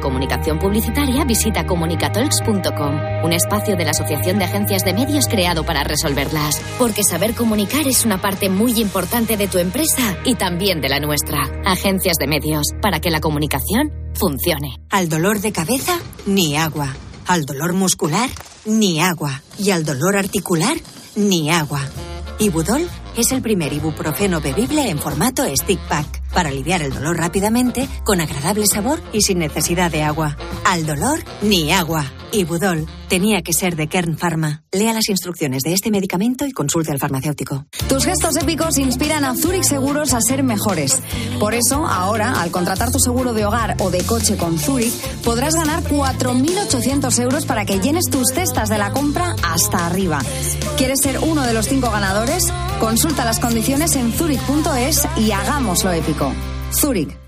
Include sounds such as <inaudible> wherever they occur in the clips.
comunicación publicitaria, visita comunicatalks.com, un espacio de la Asociación de Agencias de Medios creado para resolverlas. Porque saber comunicar es una parte muy importante de tu empresa y también de la nuestra. Agencias de Medios, para que la comunicación funcione. Al dolor de cabeza, ni agua. Al dolor muscular, ni agua. Y al dolor articular, ni agua. Ibudol es el primer ibuprofeno bebible en formato stick pack para aliviar el dolor rápidamente, con agradable sabor y sin necesidad de agua. Al dolor, ni agua. Ibudol tenía que ser de Kern Pharma. Lea las instrucciones de este medicamento y consulte al farmacéutico. Tus gestos épicos inspiran a Zurich Seguros a ser mejores. Por eso, ahora, al contratar tu seguro de hogar o de coche con Zurich, podrás ganar 4.800 euros para que llenes tus cestas de la compra hasta arriba. ¿Quieres ser uno de los cinco ganadores? Consulta las condiciones en zurich.es y hagámoslo épico. Zurich.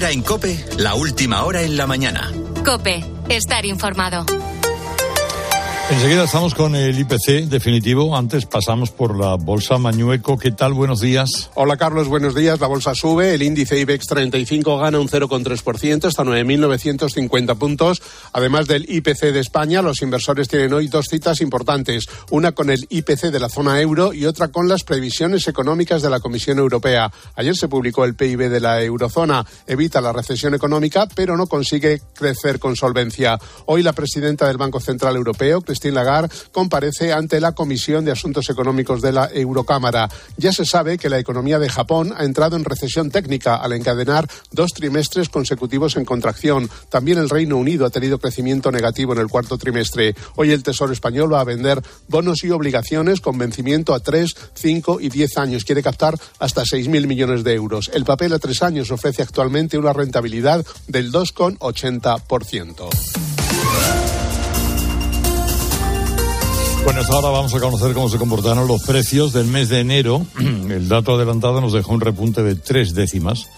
En Cope, la última hora en la mañana. Cope, estar informado. Enseguida estamos con el IPC definitivo. Antes pasamos por la bolsa Mañueco. ¿Qué tal? Buenos días. Hola Carlos, buenos días. La bolsa sube. El índice IBEX 35 gana un 0,3% hasta 9.950 puntos. Además del IPC de España, los inversores tienen hoy dos citas importantes. Una con el IPC de la zona euro y otra con las previsiones económicas de la Comisión Europea. Ayer se publicó el PIB de la eurozona. Evita la recesión económica, pero no consigue crecer con solvencia. Hoy la presidenta del Banco Central Europeo, Christine Lagarde, comparece ante la Comisión de Asuntos Económicos de la Eurocámara. Ya se sabe que la economía de Japón ha entrado en recesión técnica al encadenar dos trimestres consecutivos en contracción. También el Reino Unido ha tenido crecimiento negativo en el cuarto trimestre. Hoy el Tesoro español va a vender bonos y obligaciones con vencimiento a tres, cinco y diez años. Quiere captar hasta 6.000 millones de euros. El papel a tres años ofrece actualmente una rentabilidad del 2,80%. Bueno, ahora vamos a conocer cómo se comportaron los precios del mes de enero. <clears throat> El dato adelantado nos dejó un repunte de tres décimas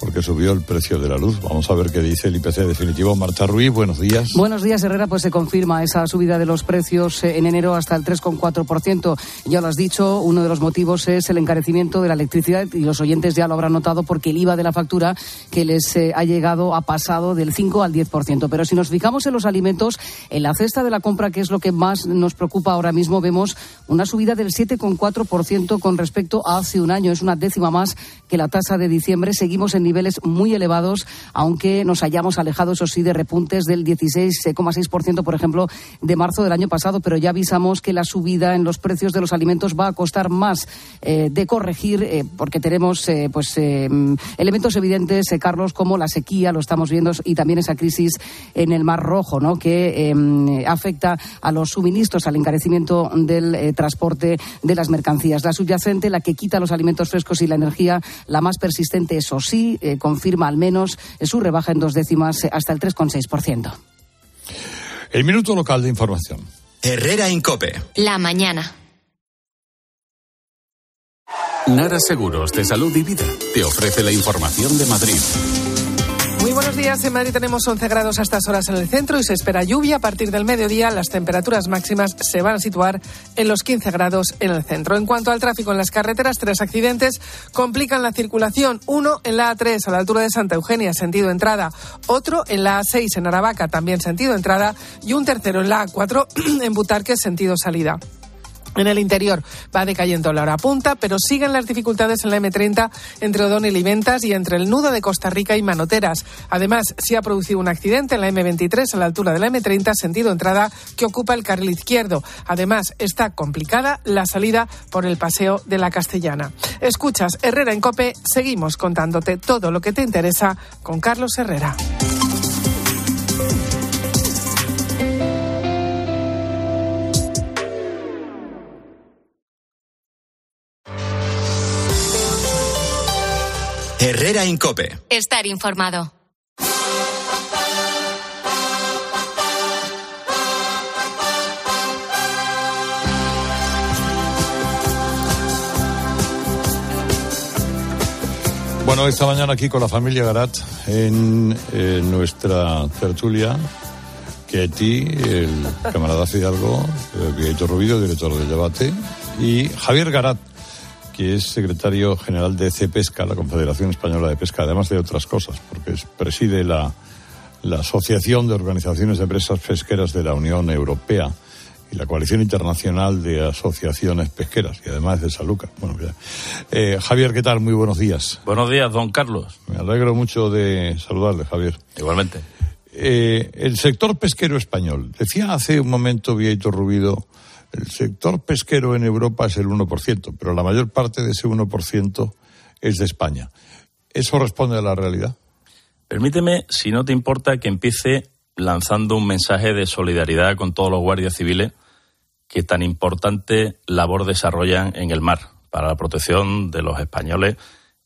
porque subió el precio de la luz. Vamos a ver qué dice el IPC definitivo. Marta Ruiz, buenos días. Buenos días, Herrera. Pues se confirma esa subida de los precios eh, en enero hasta el 3,4%. Ya lo has dicho, uno de los motivos es el encarecimiento de la electricidad y los oyentes ya lo habrán notado porque el IVA de la factura que les eh, ha llegado ha pasado del 5 al 10%. Pero si nos fijamos en los alimentos, en la cesta de la compra, que es lo que más nos preocupa ahora mismo, vemos una subida del 7,4% con respecto a hace un año. Es una décima más que la tasa de diciembre. Seguimos en niveles muy elevados, aunque nos hayamos alejado, eso sí, de repuntes del 16,6%, por ejemplo, de marzo del año pasado. Pero ya avisamos que la subida en los precios de los alimentos va a costar más eh, de corregir, eh, porque tenemos eh, pues elementos evidentes, Carlos, como la sequía, lo estamos viendo, y también esa crisis en el Mar Rojo, ¿no? que afecta a los suministros, al encarecimiento del transporte de las mercancías. La subyacente, la que quita los alimentos frescos y la energía, la más persistente, eso sí, eh, confirma al menos su rebaja en dos décimas hasta el 3,6%. El minuto local de información. Herrera Incope. La mañana. Nara Seguros de Salud y Vida te ofrece la información de Madrid. Buenos días. En Madrid tenemos 11 grados a estas horas en el centro y se espera lluvia. A partir del mediodía, las temperaturas máximas se van a situar en los 15 grados en el centro. En cuanto al tráfico en las carreteras, tres accidentes complican la circulación. Uno en la A3 a la altura de Santa Eugenia, sentido entrada. Otro en la A6 en Aravaca, también sentido entrada. Y un tercero en la A4 <clears throat> en Butarque, sentido salida. En el interior va decayendo la hora punta, pero siguen las dificultades en la M30 entre O'Donnell y Ventas y entre el nudo de Costa Rica y Manoteras. Además, se ha producido un accidente en la M23 a la altura de la M30, sentido entrada, que ocupa el carril izquierdo. Además, está complicada la salida por el paseo de la Castellana. Escuchas Herrera en Cope, seguimos contándote todo lo que te interesa con Carlos Herrera. Herrera Incope. Estar informado. Bueno, esta mañana aquí con la familia Garat en, nuestra tertulia, Ketty, el camarada Fidalgo, Vieito Rubido, director del debate, y Javier Garat, que es secretario general de CEPESCA, la Confederación Española de Pesca, además de otras cosas, porque preside la, la Asociación de Organizaciones de Empresas Pesqueras de la Unión Europea y la Coalición Internacional de Asociaciones Pesqueras, y además de Saluca. Bueno, eh, Javier, ¿qué tal? Muy buenos días. Buenos días, don Carlos. Me alegro mucho de saludarle, Javier. Igualmente. Eh, el sector pesquero español. Decía hace un momento Vieito Rubido, el sector pesquero en Europa es el 1%, pero la mayor parte de ese 1% es de España. ¿Eso responde a la realidad? Permíteme, si no te importa, que empiece lanzando un mensaje de solidaridad con todos los guardias civiles que tan importante labor desarrollan en el mar para la protección de los españoles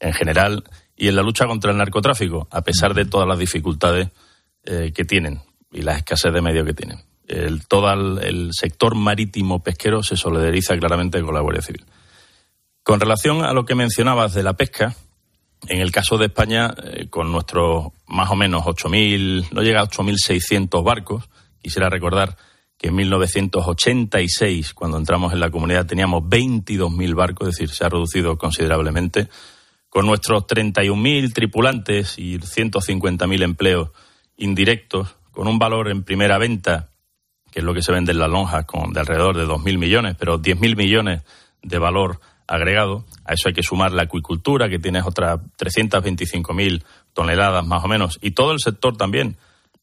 en general y en la lucha contra el narcotráfico, a pesar de todas las dificultades eh, que tienen y la escasez de medios que tienen. El, todo el, sector marítimo pesquero se solidariza claramente con la Guardia Civil. Con relación a lo que mencionabas de la pesca, en el caso de España, eh, con nuestros más o menos 8.000, no llega a 8.600 barcos, quisiera recordar que en 1986, cuando entramos en la comunidad, teníamos 22.000 barcos, es decir, se ha reducido considerablemente. Con nuestros 31.000 tripulantes y 150.000 empleos indirectos, con un valor en primera venta, que es lo que se vende en las lonjas, con de alrededor de 2.000 millones, pero 10.000 millones de valor agregado. A eso hay que sumar la acuicultura, que tiene otras 325.000 toneladas más o menos, y todo el sector también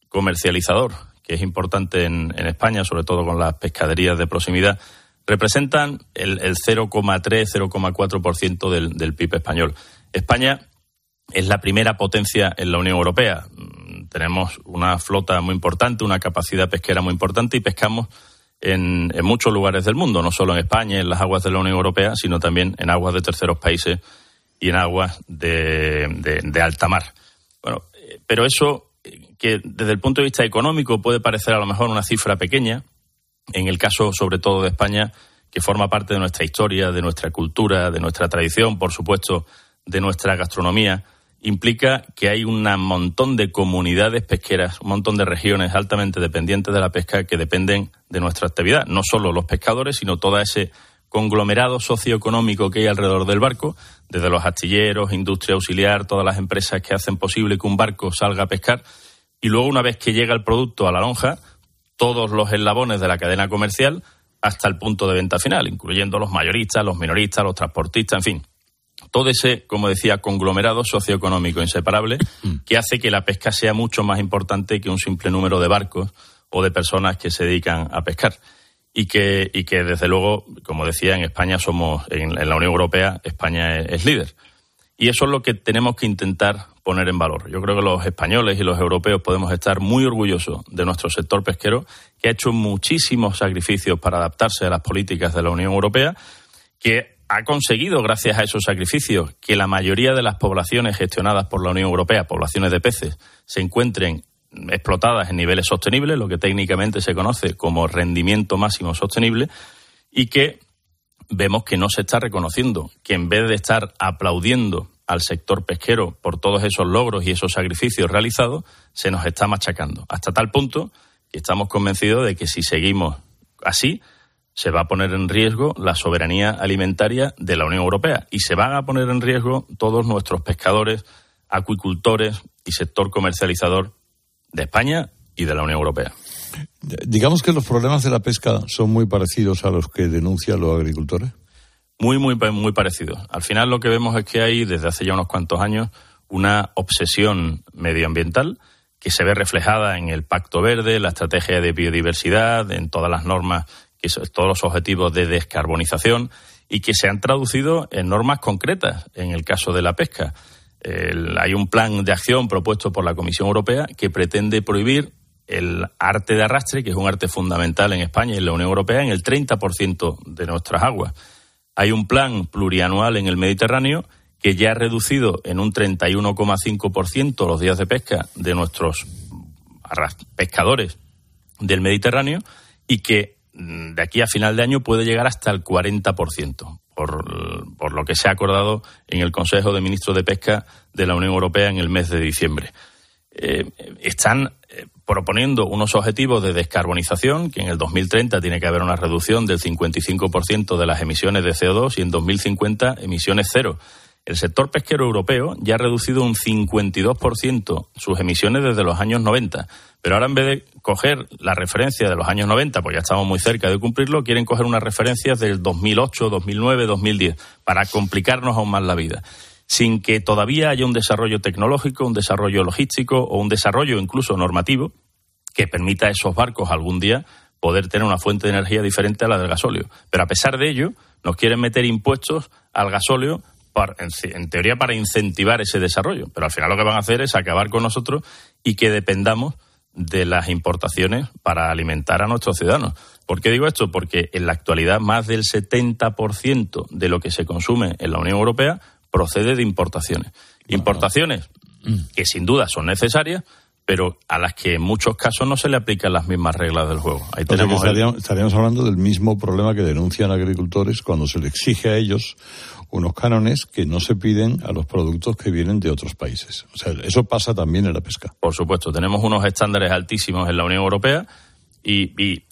comercializador, que es importante en, España, sobre todo con las pescaderías de proximidad, representan el, 0,3-0,4% del, del PIB español. España es la primera potencia en la Unión Europea. Tenemos una flota muy importante, una capacidad pesquera muy importante y pescamos en, muchos lugares del mundo, no solo en España, en las aguas de la Unión Europea, sino también en aguas de terceros países y en aguas de, de, alta mar. Bueno, eh, pero eso que desde el punto de vista económico puede parecer a lo mejor una cifra pequeña, en el caso sobre todo de España, que forma parte de nuestra historia, de nuestra cultura, de nuestra tradición, por supuesto, de nuestra gastronomía, implica que hay un montón de comunidades pesqueras, un montón de regiones altamente dependientes de la pesca que dependen de nuestra actividad. No solo los pescadores, sino todo ese conglomerado socioeconómico que hay alrededor del barco, desde los astilleros, industria auxiliar, todas las empresas que hacen posible que un barco salga a pescar. Y luego, una vez que llega el producto a la lonja, todos los eslabones de la cadena comercial hasta el punto de venta final, incluyendo los mayoristas, los minoristas, los transportistas, en fin todo ese, como decía, conglomerado socioeconómico inseparable mm. que hace que la pesca sea mucho más importante que un simple número de barcos o de personas que se dedican a pescar. Y que, y que desde luego, como decía, en España somos, en, la Unión Europea, España es, líder. Y eso es lo que tenemos que intentar poner en valor. Yo creo que los españoles y los europeos podemos estar muy orgullosos de nuestro sector pesquero, que ha hecho muchísimos sacrificios para adaptarse a las políticas de la Unión Europea, que ha conseguido, gracias a esos sacrificios, que la mayoría de las poblaciones gestionadas por la Unión Europea, poblaciones de peces, se encuentren explotadas en niveles sostenibles, lo que técnicamente se conoce como rendimiento máximo sostenible, y que vemos que no se está reconociendo, que en vez de estar aplaudiendo al sector pesquero por todos esos logros y esos sacrificios realizados, se nos está machacando. Hasta tal punto que estamos convencidos de que si seguimos así, se va a poner en riesgo la soberanía alimentaria de la Unión Europea y se van a poner en riesgo todos nuestros pescadores, acuicultores y sector comercializador de España y de la Unión Europea. Digamos que los problemas de la pesca son muy parecidos a los que denuncian los agricultores. Muy, muy, muy parecidos. Al final lo que vemos es que hay desde hace ya unos cuantos años una obsesión medioambiental que se ve reflejada en el Pacto Verde, la estrategia de biodiversidad, en todas las normas, todos los objetivos de descarbonización y que se han traducido en normas concretas en el caso de la pesca. hay un plan de acción propuesto por la Comisión Europea que pretende prohibir el arte de arrastre, que es un arte fundamental en España y en la Unión Europea, en el 30% de nuestras aguas. Hay un plan plurianual en el Mediterráneo que ya ha reducido en un 31,5% los días de pesca de nuestros pescadores del Mediterráneo y que de aquí a final de año puede llegar hasta el 40%, por, por lo que se ha acordado en el Consejo de Ministros de Pesca de la Unión Europea en el mes de diciembre. Eh, están eh, proponiendo unos objetivos de descarbonización, que en el 2030 tiene que haber una reducción del 55% de las emisiones de CO2 y en 2050 emisiones cero. El sector pesquero europeo ya ha reducido un 52% sus emisiones desde los años 90. Pero ahora en vez de coger la referencia de los años 90, pues ya estamos muy cerca de cumplirlo, quieren coger unas referencias del 2008, 2009, 2010, para complicarnos aún más la vida sin que todavía haya un desarrollo tecnológico, un desarrollo logístico o un desarrollo incluso normativo que permita a esos barcos algún día poder tener una fuente de energía diferente a la del gasóleo. Pero a pesar de ello, nos quieren meter impuestos al gasóleo en, teoría para incentivar ese desarrollo. Pero al final lo que van a hacer es acabar con nosotros y que dependamos de las importaciones para alimentar a nuestros ciudadanos. ¿Por qué digo esto? Porque en la actualidad más del 70% de lo que se consume en la Unión Europea procede de importaciones. Importaciones que sin duda son necesarias, pero a las que en muchos casos no se le aplican las mismas reglas del juego. Ahí tenemos estaríamos, hablando del mismo problema que denuncian agricultores cuando se le exige a ellos unos cánones que no se piden a los productos que vienen de otros países. O sea, eso pasa también en la pesca. Por supuesto, tenemos unos estándares altísimos en la Unión Europea y, y,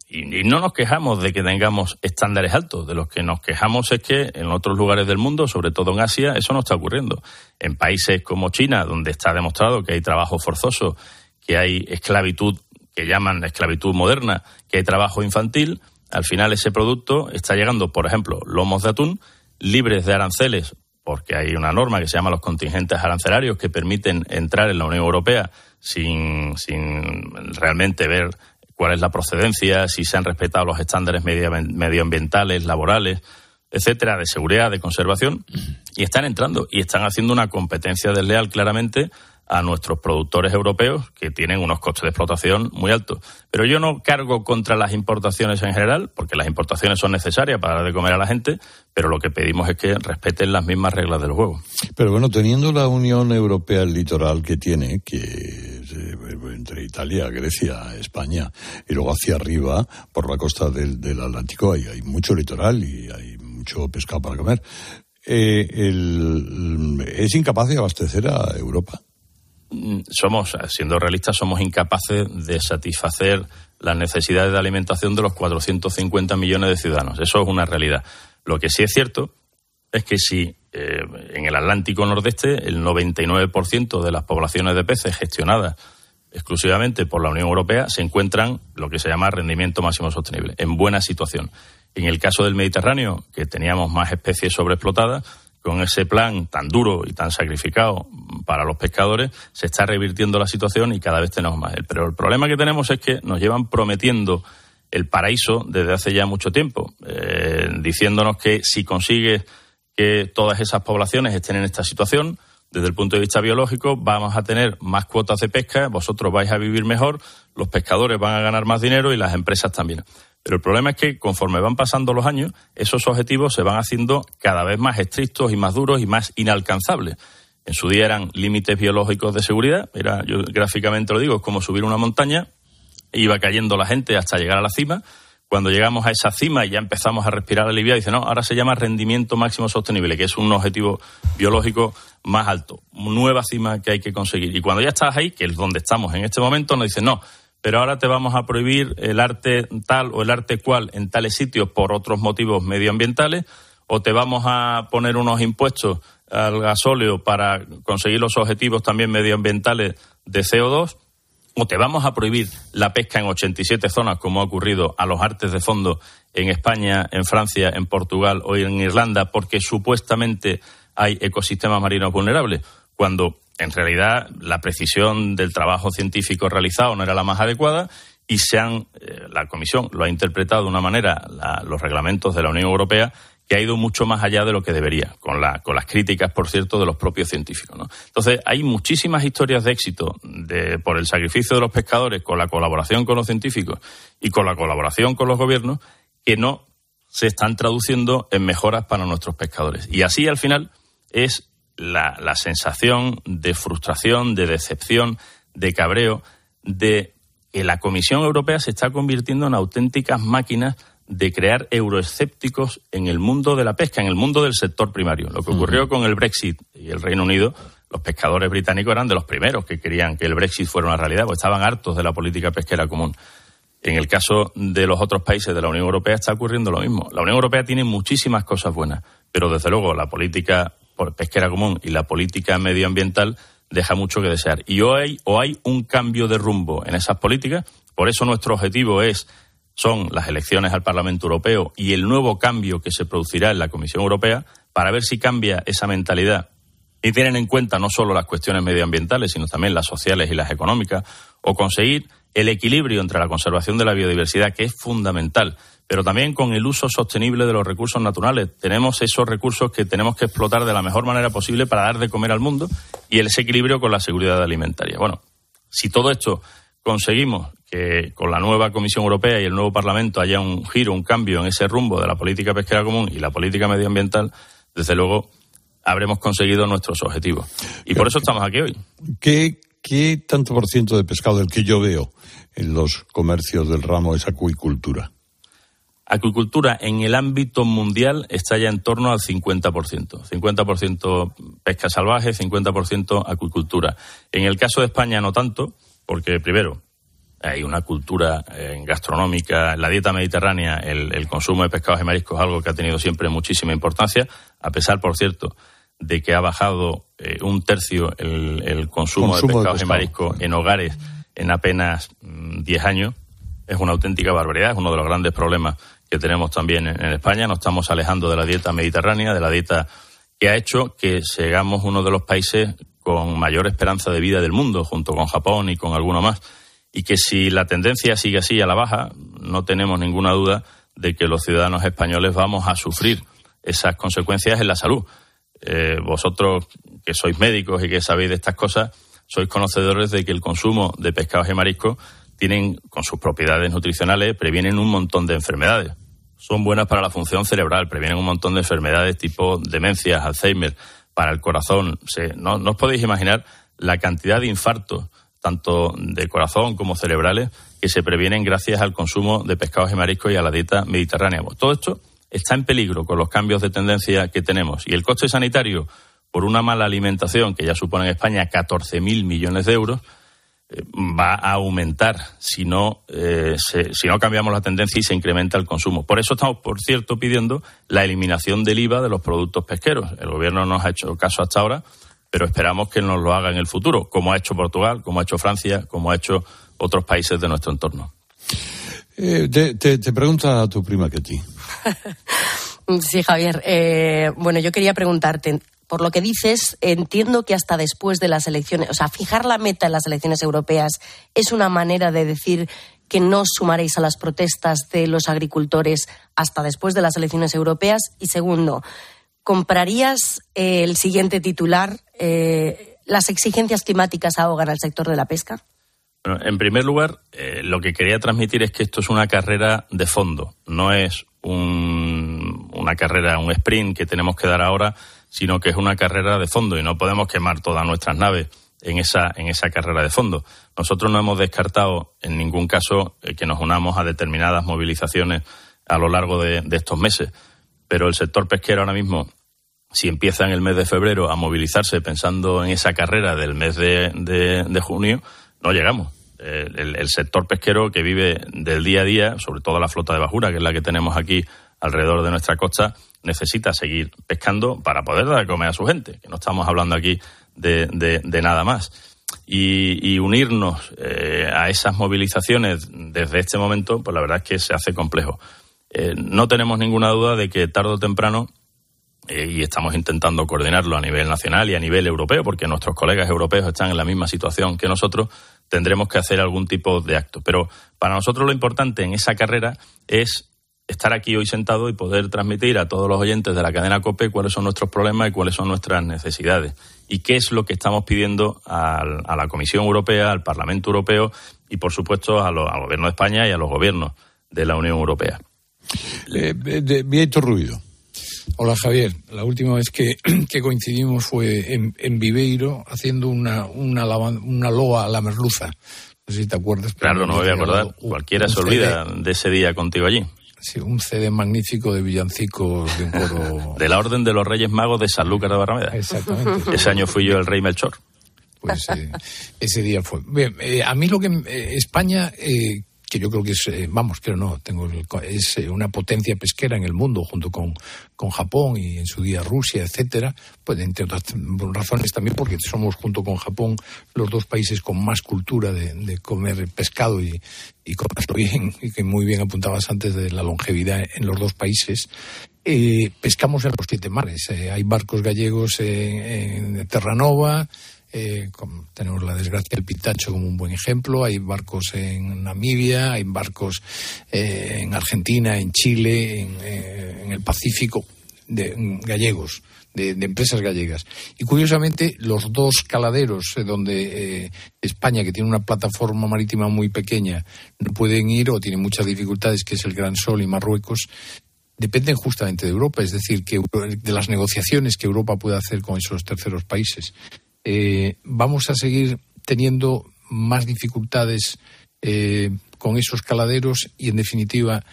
no nos quejamos de que tengamos estándares altos, de los que nos quejamos es que en otros lugares del mundo, sobre todo en Asia, eso no está ocurriendo. En países como China, donde está demostrado que hay trabajo forzoso, que hay esclavitud, que llaman esclavitud moderna, que hay trabajo infantil, al final ese producto está llegando, por ejemplo, lomos de atún libres de aranceles, porque hay una norma que se llama los contingentes arancelarios que permiten entrar en la Unión Europea sin, sin realmente ver cuál es la procedencia, si se han respetado los estándares medioambientales, laborales, etcétera, de seguridad, de conservación, y están entrando y están haciendo una competencia desleal claramente a nuestros productores europeos que tienen unos costes de explotación muy altos. Pero yo no cargo contra las importaciones en general, porque las importaciones son necesarias para dar de comer a la gente, pero lo que pedimos es que respeten las mismas reglas del juego. Pero bueno, teniendo la Unión Europea el litoral que tiene, que eh, entre Italia, Grecia, España y luego hacia arriba por la costa del, Atlántico hay, mucho litoral y hay mucho pescado para comer. Eh, es incapaz de abastecer a Europa. Mm, somos, siendo realistas, somos incapaces de satisfacer las necesidades de alimentación de los 450 millones de ciudadanos. Eso es una realidad. Lo que sí es cierto es que si eh, en el Atlántico Nordeste el 99% de las poblaciones de peces gestionadas exclusivamente por la Unión Europea se encuentran lo que se llama rendimiento máximo sostenible, en buena situación. En el caso del Mediterráneo, que teníamos más especies sobreexplotadas, con ese plan tan duro y tan sacrificado para los pescadores, se está revirtiendo la situación y cada vez tenemos más. Pero el problema que tenemos es que nos llevan prometiendo el paraíso desde hace ya mucho tiempo, eh, diciéndonos que si consigue que todas esas poblaciones estén en esta situación, desde el punto de vista biológico, vamos a tener más cuotas de pesca, vosotros vais a vivir mejor, los pescadores van a ganar más dinero y las empresas también. Pero el problema es que conforme van pasando los años, esos objetivos se van haciendo cada vez más estrictos y más duros y más inalcanzables. En su día eran límites biológicos de seguridad, era, yo gráficamente lo digo, es como subir una montaña, iba cayendo la gente hasta llegar a la cima. Cuando llegamos a esa cima y ya empezamos a respirar aliviado, dice, no, ahora se llama rendimiento máximo sostenible, que es un objetivo biológico más alto, nueva cima que hay que conseguir. Y cuando ya estás ahí, que es donde estamos en este momento, nos dice, no, pero ahora te vamos a prohibir el arte tal o el arte cual en tales sitios por otros motivos medioambientales, o te vamos a poner unos impuestos al gasóleo para conseguir los objetivos también medioambientales de CO2, o te vamos a prohibir la pesca en 87 zonas, como ha ocurrido a los artes de fondo en España, en Francia, en Portugal o en Irlanda, porque supuestamente hay ecosistemas marinos vulnerables, cuando en realidad la precisión del trabajo científico realizado no era la más adecuada y se han, eh, la Comisión lo ha interpretado de una manera, los reglamentos de la Unión Europea, que ha ido mucho más allá de lo que debería, con, la, con las críticas, por cierto, de los propios científicos. Entonces, hay muchísimas historias de éxito de, por el sacrificio de los pescadores, con la colaboración con los científicos y con la colaboración con los gobiernos, que no se están traduciendo en mejoras para nuestros pescadores. Y así, al final, es la, la sensación de frustración, de decepción, de cabreo, de que la Comisión Europea se está convirtiendo en auténticas máquinas de crear euroescépticos en el mundo de la pesca, en el mundo del sector primario. Lo que ocurrió con el Brexit y el Reino Unido, los pescadores británicos eran de los primeros que querían que el Brexit fuera una realidad, porque estaban hartos de la política pesquera común. En el caso de los otros países de la Unión Europea está ocurriendo lo mismo. La Unión Europea tiene muchísimas cosas buenas, pero desde luego la política pesquera común y la política medioambiental deja mucho que desear. Y hoy o hay un cambio de rumbo en esas políticas, por eso nuestro objetivo es son las elecciones al Parlamento Europeo y el nuevo cambio que se producirá en la Comisión Europea para ver si cambia esa mentalidad. Y tienen en cuenta no solo las cuestiones medioambientales, sino también las sociales y las económicas, o conseguir el equilibrio entre la conservación de la biodiversidad, que es fundamental, pero también con el uso sostenible de los recursos naturales. Tenemos esos recursos que tenemos que explotar de la mejor manera posible para dar de comer al mundo y ese equilibrio con la seguridad alimentaria. Bueno, si todo esto conseguimos que con la nueva Comisión Europea y el nuevo Parlamento haya un giro, un cambio en ese rumbo de la política pesquera común y la política medioambiental, desde luego habremos conseguido nuestros objetivos. Y por eso estamos aquí hoy. ¿Qué, qué tanto por ciento de pescado del que yo veo en los comercios del ramo es acuicultura? Acuicultura en el ámbito mundial está ya en torno al 50%. 50% pesca salvaje, 50% acuicultura. En el caso de España no tanto, porque primero, hay una cultura eh, gastronómica, en la dieta mediterránea, el, consumo de pescados y mariscos es algo que ha tenido siempre muchísima importancia, a pesar, por cierto, de que ha bajado eh, un tercio el, consumo, de pescados y mariscos en hogares en apenas 10 mm, años. Es una auténtica barbaridad, es uno de los grandes problemas que tenemos también en, España. Nos estamos alejando de la dieta mediterránea, de la dieta que ha hecho que seamos uno de los países con mayor esperanza de vida del mundo, junto con Japón y con alguno más y que si la tendencia sigue así a la baja, no tenemos ninguna duda de que los ciudadanos españoles vamos a sufrir esas consecuencias en la salud. Eh, vosotros que sois médicos y que sabéis de estas cosas, sois conocedores de que el consumo de pescados y mariscos tienen, con sus propiedades nutricionales, previenen un montón de enfermedades. Son buenas para la función cerebral, previenen un montón de enfermedades tipo demencias, Alzheimer, para el corazón. no, no os podéis imaginar la cantidad de infartos tanto de corazón como cerebrales, que se previenen gracias al consumo de pescados y mariscos y a la dieta mediterránea. Todo esto está en peligro con los cambios de tendencia que tenemos. Y el coste sanitario por una mala alimentación, que ya supone en España 14.000 millones de euros, va a aumentar si no, eh, si no cambiamos la tendencia y se incrementa el consumo. Por eso estamos, por cierto, pidiendo la eliminación del IVA de los productos pesqueros. El Gobierno nos ha hecho caso hasta ahora pero esperamos que nos lo haga en el futuro, como ha hecho Portugal, como ha hecho Francia, como ha hecho otros países de nuestro entorno. Eh, te, pregunta a tu prima que ti. <laughs> sí, Javier. Eh, bueno, yo quería preguntarte, por lo que dices, entiendo que hasta después de las elecciones, o sea, fijar la meta en las elecciones europeas es una manera de decir que no sumaréis a las protestas de los agricultores hasta después de las elecciones europeas. Y segundo, ¿comprarías eh, el siguiente titular? Eh, ¿Las exigencias climáticas ahogan al sector de la pesca? En primer lugar, eh, lo que quería transmitir es que esto es una carrera de fondo, no es una carrera, un sprint que tenemos que dar ahora, sino que es una carrera de fondo y no podemos quemar todas nuestras naves en esa, en esa carrera de fondo. Nosotros no hemos descartado en ningún caso que nos unamos a determinadas movilizaciones a lo largo de estos meses pero el sector pesquero ahora mismo, si empieza en el mes de febrero a movilizarse pensando en esa carrera del mes de, junio, no llegamos. El, sector pesquero que vive del día a día, sobre todo la flota de bajura, que es la que tenemos aquí alrededor de nuestra costa, necesita seguir pescando para poder dar a comer a su gente, no estamos hablando aquí de, nada más. y, unirnos eh, a esas movilizaciones desde este momento, pues la verdad es que se hace complejo. Eh, no tenemos ninguna duda de que tarde o temprano eh, y estamos intentando coordinarlo a nivel nacional y a nivel europeo, porque nuestros colegas europeos están en la misma situación que nosotros, tendremos que hacer algún tipo de acto. Pero para nosotros lo importante en esa carrera es estar aquí hoy sentado y poder transmitir a todos los oyentes de la cadena COPE cuáles son nuestros problemas y cuáles son nuestras necesidades y qué es lo que estamos pidiendo a, la Comisión Europea, al Parlamento Europeo y, por supuesto, al Gobierno de España y a los gobiernos de la Unión Europea. Eh, de, Ruido. Hola Javier, la última vez que, <clears throat> coincidimos fue en, Viveiro haciendo una, una, una, loa a la merluza. No sé si te acuerdas. Claro, no me voy a acordar. Cualquiera se olvida de ese día contigo allí. Sí, un CD magnífico de villancicos de un coro. <laughs> de la Orden de los Reyes Magos de San Lucas de Barrameda. Exactamente. Ese año fui yo el rey Melchor. Pues eh, ese día fue. Bien, eh, a mí lo que eh, España que yo creo que es, eh, vamos, creo no, tengo es eh, una potencia pesquera en el mundo junto con, con Japón y en su día Rusia, etcétera, pues entre otras razones también porque somos junto con Japón los dos países con más cultura de, comer pescado y, y comerlo bien, y que muy bien apuntabas antes de la longevidad en los dos países. Eh, pescamos en los siete mares. hay barcos gallegos en Terranova, eh, tenemos la desgracia del Pitacho como un buen ejemplo. Hay barcos en Namibia, hay barcos eh, en Argentina, en Chile, en, eh, el Pacífico, de, gallegos, de, empresas gallegas. Y curiosamente, los dos caladeros donde España, que tiene una plataforma marítima muy pequeña, no pueden ir o tienen muchas dificultades, que es el Gran Sol y Marruecos, dependen justamente de Europa, es decir, que de las negociaciones que Europa puede hacer con esos terceros países. Eh, vamos a seguir teniendo más dificultades eh, con esos caladeros y, en definitiva,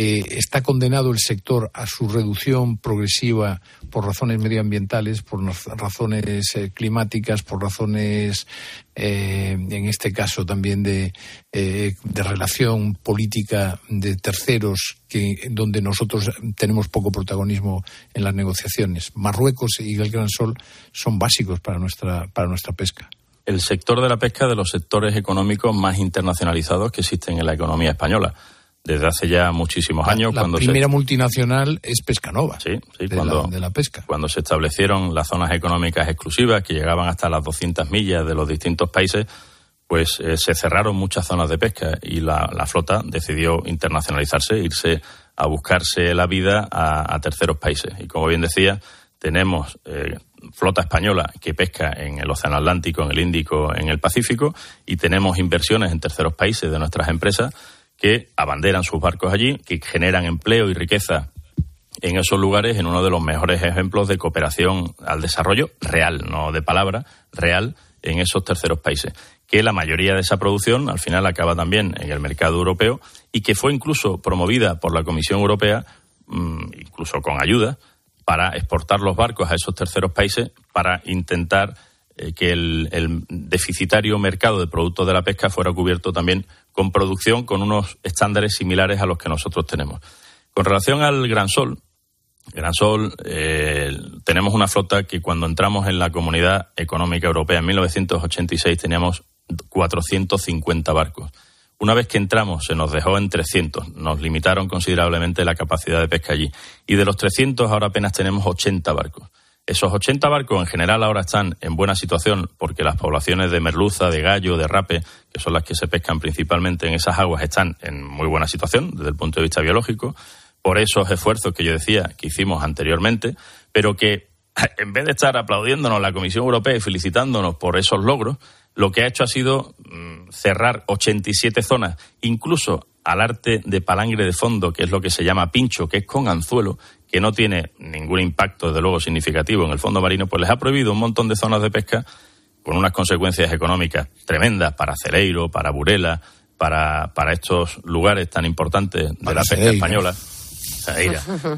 eh, está condenado el sector a su reducción progresiva por razones medioambientales, por razones eh, climáticas, por razones, eh, en este caso también de, relación política de terceros, que, donde nosotros tenemos poco protagonismo en las negociaciones. Marruecos y el Gran Sol son básicos para nuestra, para nuestra pesca el sector de la pesca de los sectores económicos más internacionalizados que existen en la economía española desde hace ya muchísimos años. La primera multinacional es Pescanova. Sí, sí, de cuando, la, de la pesca. Cuando se establecieron las zonas económicas exclusivas, que llegaban hasta las 200 millas de los distintos países, pues eh, se cerraron muchas zonas de pesca y la, flota decidió internacionalizarse, irse a buscarse la vida a, terceros países. Y como bien decía, tenemos eh, flota española que pesca en el Océano Atlántico, en el Índico, en el Pacífico, y tenemos inversiones en terceros países de nuestras empresas que abanderan sus barcos allí, que generan empleo y riqueza en esos lugares, en uno de los mejores ejemplos de cooperación al desarrollo real, no de palabra, real, en esos terceros países. Que la mayoría de esa producción al final acaba también en el mercado europeo y que fue incluso promovida por la Comisión Europea, mm, incluso con ayuda, para exportar los barcos a esos terceros países para intentar eh, que el, deficitario mercado de productos de la pesca fuera cubierto también con producción con unos estándares similares a los que nosotros tenemos. Con relación al Gran Sol, Gran Sol, eh, tenemos una flota que cuando entramos en la Comunidad Económica Europea en 1986 teníamos 450 barcos. Una vez que entramos se nos dejó en 300, nos limitaron considerablemente la capacidad de pesca allí. Y de los 300 ahora apenas tenemos 80 barcos. Esos 80 barcos en general ahora están en buena situación porque las poblaciones de merluza, de gallo, de rape, que son las que se pescan principalmente en esas aguas, están en muy buena situación desde el punto de vista biológico, por esos esfuerzos que yo decía que hicimos anteriormente, pero que <laughs> en vez de estar aplaudiéndonos la Comisión Europea y felicitándonos por esos logros, lo que ha hecho ha sido mm, cerrar 87 zonas, incluso al arte de palangre de fondo, que es lo que se llama pincho, que es con anzuelo, que no tiene ningún impacto, desde luego, significativo en el fondo marino, pues les ha prohibido un montón de zonas de pesca con unas consecuencias económicas tremendas para Cereiro, para Burela, para, para estos lugares tan importantes de la pesca española. <laughs>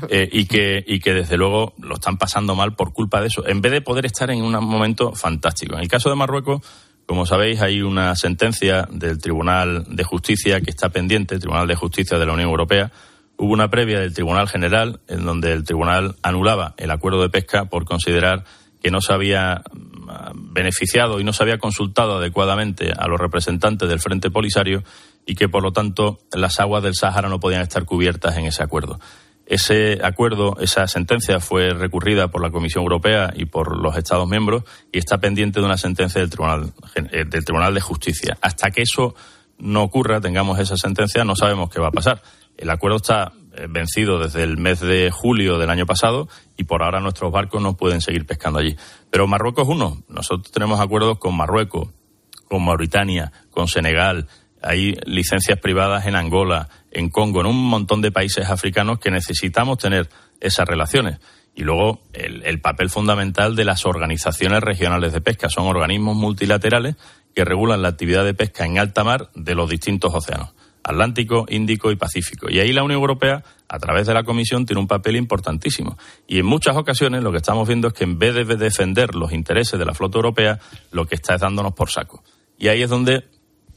Eh, y, que, y que desde luego lo están pasando mal por culpa de eso, en vez de poder estar en un momento fantástico. En el caso de Marruecos, como sabéis, hay una sentencia del Tribunal de Justicia que está pendiente, el Tribunal de Justicia de la Unión Europea, Hubo una previa del Tribunal General en donde el Tribunal anulaba el acuerdo de pesca por considerar que no se había mm, beneficiado y no se había consultado adecuadamente a los representantes del Frente Polisario y que, por lo tanto, las aguas del Sáhara no podían estar cubiertas en ese acuerdo. Ese acuerdo, esa sentencia fue recurrida por la Comisión Europea y por los Estados miembros y está pendiente de una sentencia del Tribunal, eh, del Tribunal de Justicia. Hasta que eso no ocurra, tengamos esa sentencia, no sabemos qué va a pasar. El acuerdo está eh, vencido desde el mes de julio del año pasado y por ahora nuestros barcos no pueden seguir pescando allí. Pero Marruecos es uno. Nosotros tenemos acuerdos con Marruecos, con Mauritania, con Senegal, hay licencias privadas en Angola, en Congo, en un montón de países africanos que necesitamos tener esas relaciones. Y luego el, papel fundamental de las organizaciones regionales de pesca. Son organismos multilaterales que regulan la actividad de pesca en alta mar de los distintos océanos. Atlántico, Índico y Pacífico. Y ahí la Unión Europea, a través de la Comisión, tiene un papel importantísimo. Y en muchas ocasiones lo que estamos viendo es que en vez de defender los intereses de la flota europea, lo que está es dándonos por saco. Y ahí es donde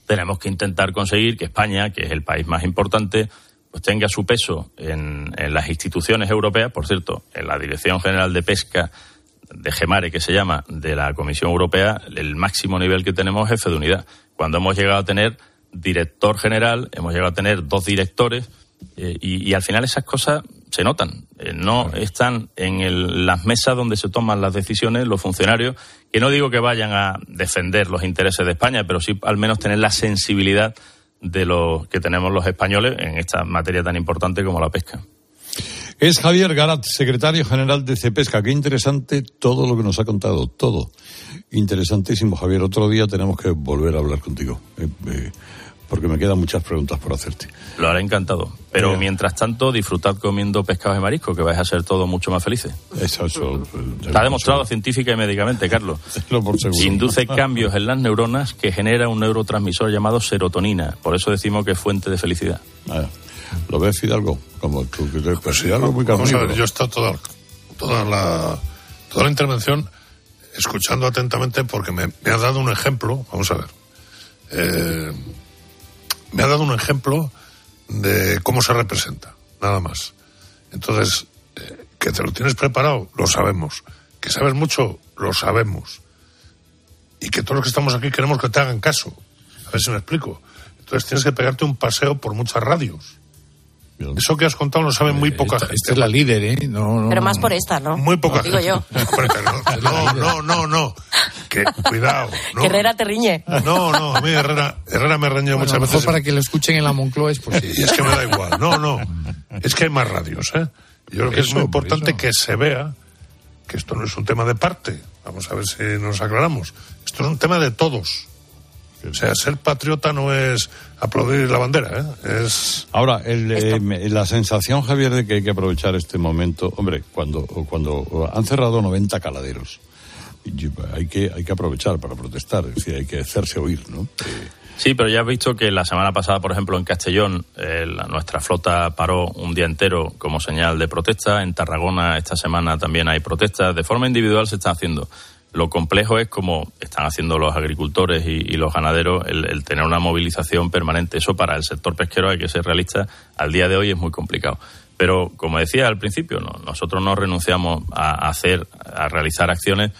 tenemos que intentar conseguir que España, que es el país más importante, pues tenga su peso en, las instituciones europeas, por cierto, en la Dirección General de Pesca de Gemare, que se llama, de la Comisión Europea, el máximo nivel que tenemos es jefe de unidad. Cuando hemos llegado a tener director general, hemos llegado a tener dos directores, eh, y, al final esas cosas se notan. Eh, no están en las mesas donde se toman las decisiones los funcionarios, que no digo que vayan a defender los intereses de España, pero sí al menos tener la sensibilidad de lo que tenemos los españoles en esta materia tan importante como la pesca. Es Javier Garat, secretario general de Cepesca. Qué interesante todo lo que nos ha contado, todo. Interesantísimo, Javier. Otro día tenemos que volver a hablar contigo. Eh, porque me quedan muchas preguntas por hacerte. Lo haré encantado. Pero mientras tanto, disfrutad comiendo pescados y marisco, que vais a ser todos mucho más felices. Eso, eso. Está demostrado científica y médicamente, Carlos. <laughs> por seguro. Induce cambios en las neuronas que genera un neurotransmisor llamado serotonina. Por eso decimos que es fuente de felicidad. Ah, ¿Lo ves, Fidalgo? Como tú, pues Fidalgo muy Vamos a ver, yo he estado toda, toda, la, toda la intervención escuchando atentamente porque me, me ha dado un ejemplo. Vamos a ver. Eh, me ha dado un ejemplo de cómo se representa, nada más. Entonces, eh, que te lo tienes preparado, lo sabemos. Que sabes mucho, lo sabemos. Y que todos los que estamos aquí queremos que te hagan caso. A ver si me explico. Entonces tienes que pegarte un paseo por muchas radios. Eso que has contado lo sabe muy poca gente. Esta es la líder, ¿eh? No, Pero más por esta, ¿no? Muy poca Digo yo. <laughs> <laughs> No, no, no, no. Que, cuidado. Que Herrera te riñe. No, no, a mí Herrera, Herrera me riñó muchas veces. Mejor para que lo escuchen en la Moncloa es posible. Y es que me da igual. No, no. <laughs> Es que hay más radios, ¿eh? Yo creo que es muy importante que se vea que esto no es un tema de parte. Vamos a ver si nos aclaramos. Esto es un tema de todos. O sea, ser patriota no es aplaudir la bandera, ¿eh? Es... Ahora, eh, la sensación, Javier, de que hay que aprovechar este momento, hombre, cuando, cuando han cerrado 90 caladeros, hay que, hay que aprovechar para protestar, es decir, hay que hacerse oír, ¿no? Sí, pero ya has visto que la semana pasada, por ejemplo, en Castellón, eh, nuestra flota paró un día entero como señal de protesta. En Tarragona esta semana también hay protestas. De forma individual se está haciendo. Lo complejo es como están haciendo los agricultores y, los ganaderos el, tener una movilización permanente. Eso para el sector pesquero hay que ser realista. Al día de hoy es muy complicado. Pero como decía al principio, nosotros no renunciamos a hacer, a realizar acciones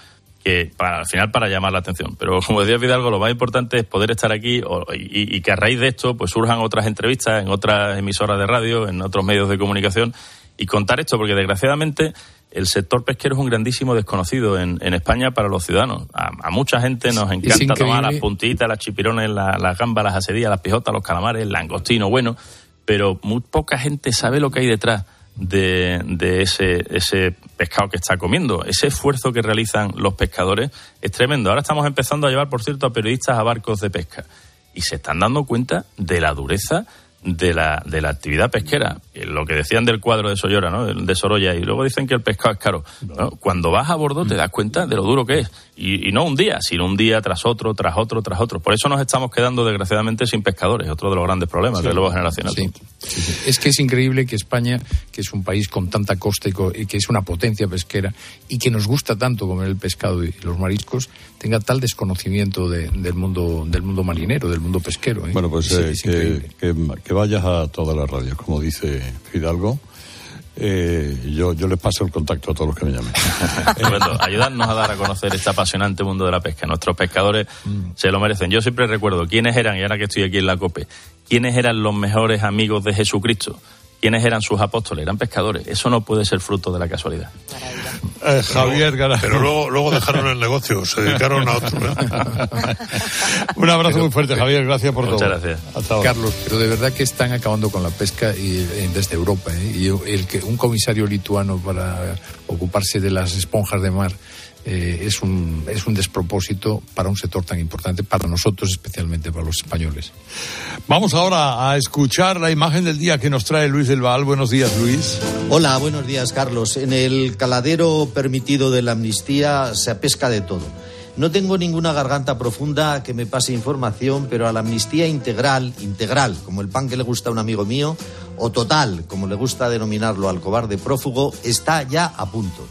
que para, al final para llamar la atención. Pero como decía Fidalgo, lo más importante es poder estar aquí y, y, que a raíz de esto pues surjan otras entrevistas en otras emisoras de radio, en otros medios de comunicación y contar esto, porque desgraciadamente el sector pesquero es un grandísimo desconocido en, España para los ciudadanos. A, mucha gente nos encanta tomar las puntitas, las chipirones, las gambas, las asedías, las pijotas, los calamares, el langostino, bueno, pero muy poca gente sabe lo que hay detrás de, ese, ese pescado que está comiendo. Ese esfuerzo que realizan los pescadores es tremendo. Ahora estamos empezando a llevar, por cierto, a periodistas a barcos de pesca y se están dando cuenta de la dureza de la, de la actividad pesquera. Lo que decían del cuadro de Sollora, ¿no? de Sorolla, y luego dicen que el pescado es caro. Cuando vas a bordo te das cuenta de lo duro que es. Y, no un día, sino un día tras otro, tras otro, tras otro. Por eso nos estamos quedando, desgraciadamente, sin pescadores, otro de los grandes problemas del nuevo generacional. es que es increíble que España, que es un país con tanta costa y, que es una potencia pesquera, y que nos gusta tanto comer el pescado y los mariscos, tenga tal desconocimiento del, mundo, del mundo marinero, del mundo pesquero. ¿eh? Bueno, pues eh, que, que, vayas a todas las radios, como dice Fidalgo eh, yo, yo les paso el contacto a todos los que me llamen. <laughs> Bueno, ayudarnos a dar a conocer este apasionante mundo de la pesca. Nuestros pescadores Mm. se lo merecen. Yo siempre recuerdo quiénes eran, y ahora que estoy aquí en la COPE, quiénes eran los mejores amigos de Jesucristo, quiénes eran sus apóstoles, eran pescadores. Eso no puede ser fruto de la casualidad. Eh, Javier Gara- Pero luego, luego dejaron el negocio, se dedicaron a otro. ¿eh? <laughs> Un abrazo muy fuerte, Javier. Gracias por Muchas todo. gracias. Hasta ahora. Carlos, pero de verdad que están acabando con la pesca y, eh, desde Europa. ¿eh? Y el que un comisario lituano para ocuparse de las esponjas de mar eh, es, un, es un despropósito para un sector tan importante, para nosotros especialmente, para los españoles. Vamos ahora a escuchar la imagen del día que nos trae Luis del Val. Buenos días, Luis. Hola, buenos días, Carlos. En el caladero permitido de la amnistía se pesca de todo. No tengo ninguna garganta profunda que me pase información, pero a la amnistía integral, integral, como el pan que le gusta a un amigo mío, o total, como le gusta denominarlo al cobarde prófugo, está ya a punto.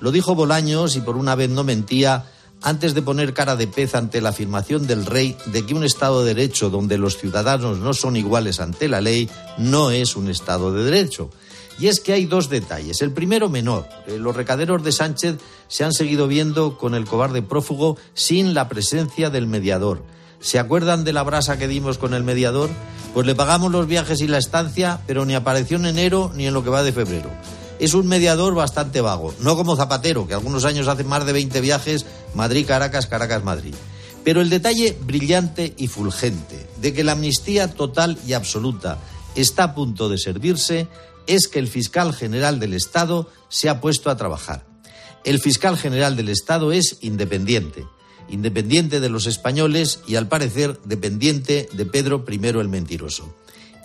Lo dijo Bolaños y por una vez no mentía antes de poner cara de pez ante la afirmación del rey de que un Estado de Derecho donde los ciudadanos no son iguales ante la ley no es un Estado de Derecho. Y es que hay dos detalles. El primero menor. Eh, Los recaderos de Sánchez se han seguido viendo con el cobarde prófugo sin la presencia del mediador. ¿Se acuerdan de la brasa que dimos con el mediador? Pues le pagamos los viajes y la estancia, pero ni apareció en enero ni en lo que va de febrero. Es un mediador bastante vago, no como Zapatero, que algunos años hace más de 20 viajes Madrid-Caracas, Caracas-Madrid. Pero el detalle brillante y fulgente de que la amnistía total y absoluta está a punto de servirse es que el fiscal general del Estado se ha puesto a trabajar. El fiscal general del Estado es independiente, independiente de los españoles y al parecer dependiente de Pedro I el Mentiroso.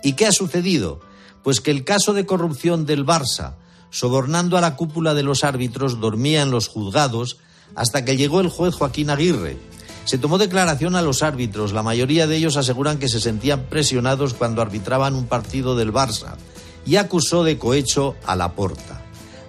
¿Y qué ha sucedido? Pues que el caso de corrupción del Barça, sobornando a la cúpula de los árbitros, dormía en los juzgados hasta que llegó el juez Joaquín Aguirre. Se tomó declaración a los árbitros, la mayoría de ellos aseguran que se sentían presionados cuando arbitraban un partido del Barça, y acusó de cohecho a la porta.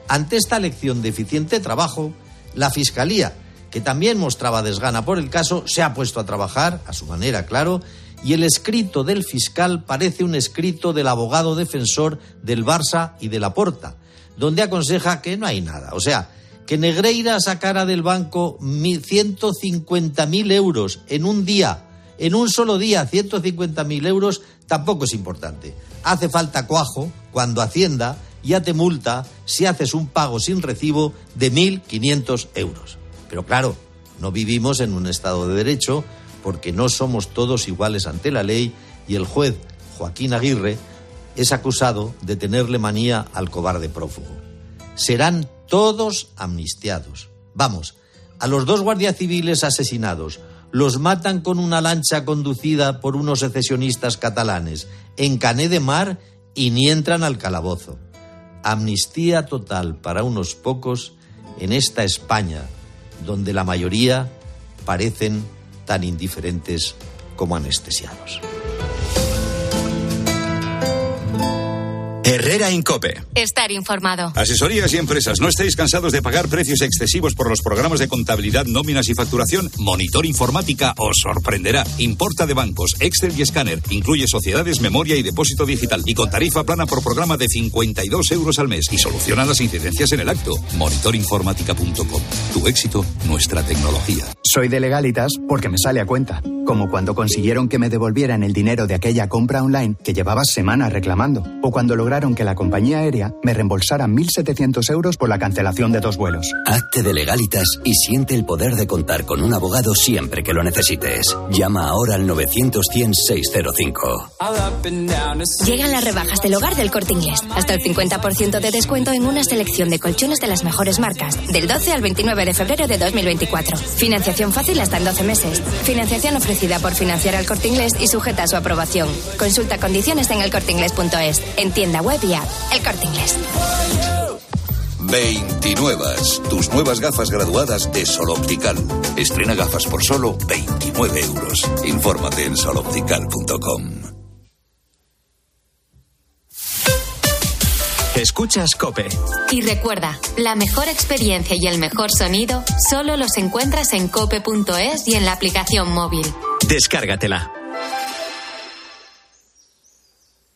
Ante esta lección de eficiente trabajo, la Fiscalía, que también mostraba desgana por el caso, se ha puesto a trabajar, a su manera, claro, y el escrito del fiscal parece un escrito del abogado defensor del Barça y de la Porta, donde aconseja que no hay nada. O sea, que Negreira sacara del banco 150.000 euros en un día, en un solo día, 150.000 euros, tampoco es importante. Hace falta cuajo cuando Hacienda ya te multa si haces un pago sin recibo de 1.500 euros. Pero claro, no vivimos en un Estado de Derecho porque no somos todos iguales ante la ley y el juez Joaquín Aguirre es acusado de tenerle manía al cobarde prófugo. Serán todos amnistiados. Vamos, a los dos guardias civiles asesinados los matan con una lancha conducida por unos secesionistas catalanes en Cané de Mar y ni entran al calabozo. Amnistía total para unos pocos en esta España, donde la mayoría parecen tan indiferentes como anestesiados. Herrera Incope. Estar informado. Asesorías y empresas, ¿no estáis cansados de pagar precios excesivos por los programas de contabilidad, nóminas y facturación? Monitor Informática os sorprenderá. Importa de bancos, Excel y escáner. Incluye sociedades, memoria y depósito digital. Y con tarifa plana por programa de 52 euros al mes. Y soluciona las incidencias en el acto. Monitorinformática.com. Tu éxito, nuestra tecnología. Soy de legalitas porque me sale a cuenta. Como cuando consiguieron que me devolvieran el dinero de aquella compra online que llevaba semanas reclamando. O cuando lograron que la compañía aérea me reembolsara 1.700 euros por la cancelación de dos vuelos. Hazte de legalitas y siente el poder de contar con un abogado siempre que lo necesites. Llama ahora al 900 605 Llegan las rebajas del hogar del corte inglés. Hasta el 50% de descuento en una selección de colchones de las mejores marcas. Del 12 al 29 de febrero de 2024. Financiación fácil hasta en 12 meses. Financiación ofrecida por financiar al corte inglés y sujeta a su aprobación. Consulta condiciones en elcorteinglés.es. En tienda web y app. El corte inglés. 29. Tus nuevas gafas graduadas de Sol Optical. Estrena gafas por solo 29 euros. Infórmate en soloptical.com. Escuchas Cope. Y recuerda, la mejor experiencia y el mejor sonido solo los encuentras en cope.es y en la aplicación móvil. Descárgatela.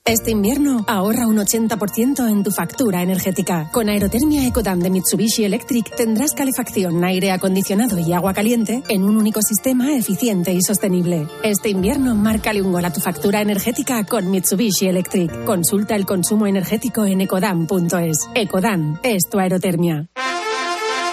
Este invierno ahorra un 80% en tu factura energética. Con Aerotermia Ecodan de Mitsubishi Electric tendrás calefacción, aire acondicionado y agua caliente en un único sistema eficiente y sostenible. Este invierno márcale un gol a tu factura energética con Mitsubishi Electric. Consulta el consumo energético en ecodan.es. Ecodan es tu aerotermia.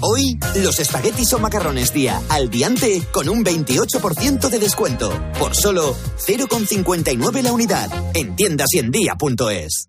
Hoy, los espaguetis o macarrones día al diante con un 28% de descuento. Por solo 0,59 la unidad. En tiendas y en día.es.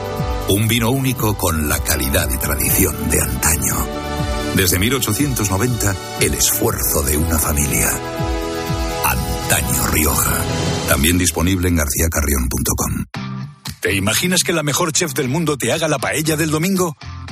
Un vino único con la calidad y tradición de antaño. Desde 1890, el esfuerzo de una familia. Antaño Rioja. También disponible en garcíacarrión.com. ¿Te imaginas que la mejor chef del mundo te haga la paella del domingo?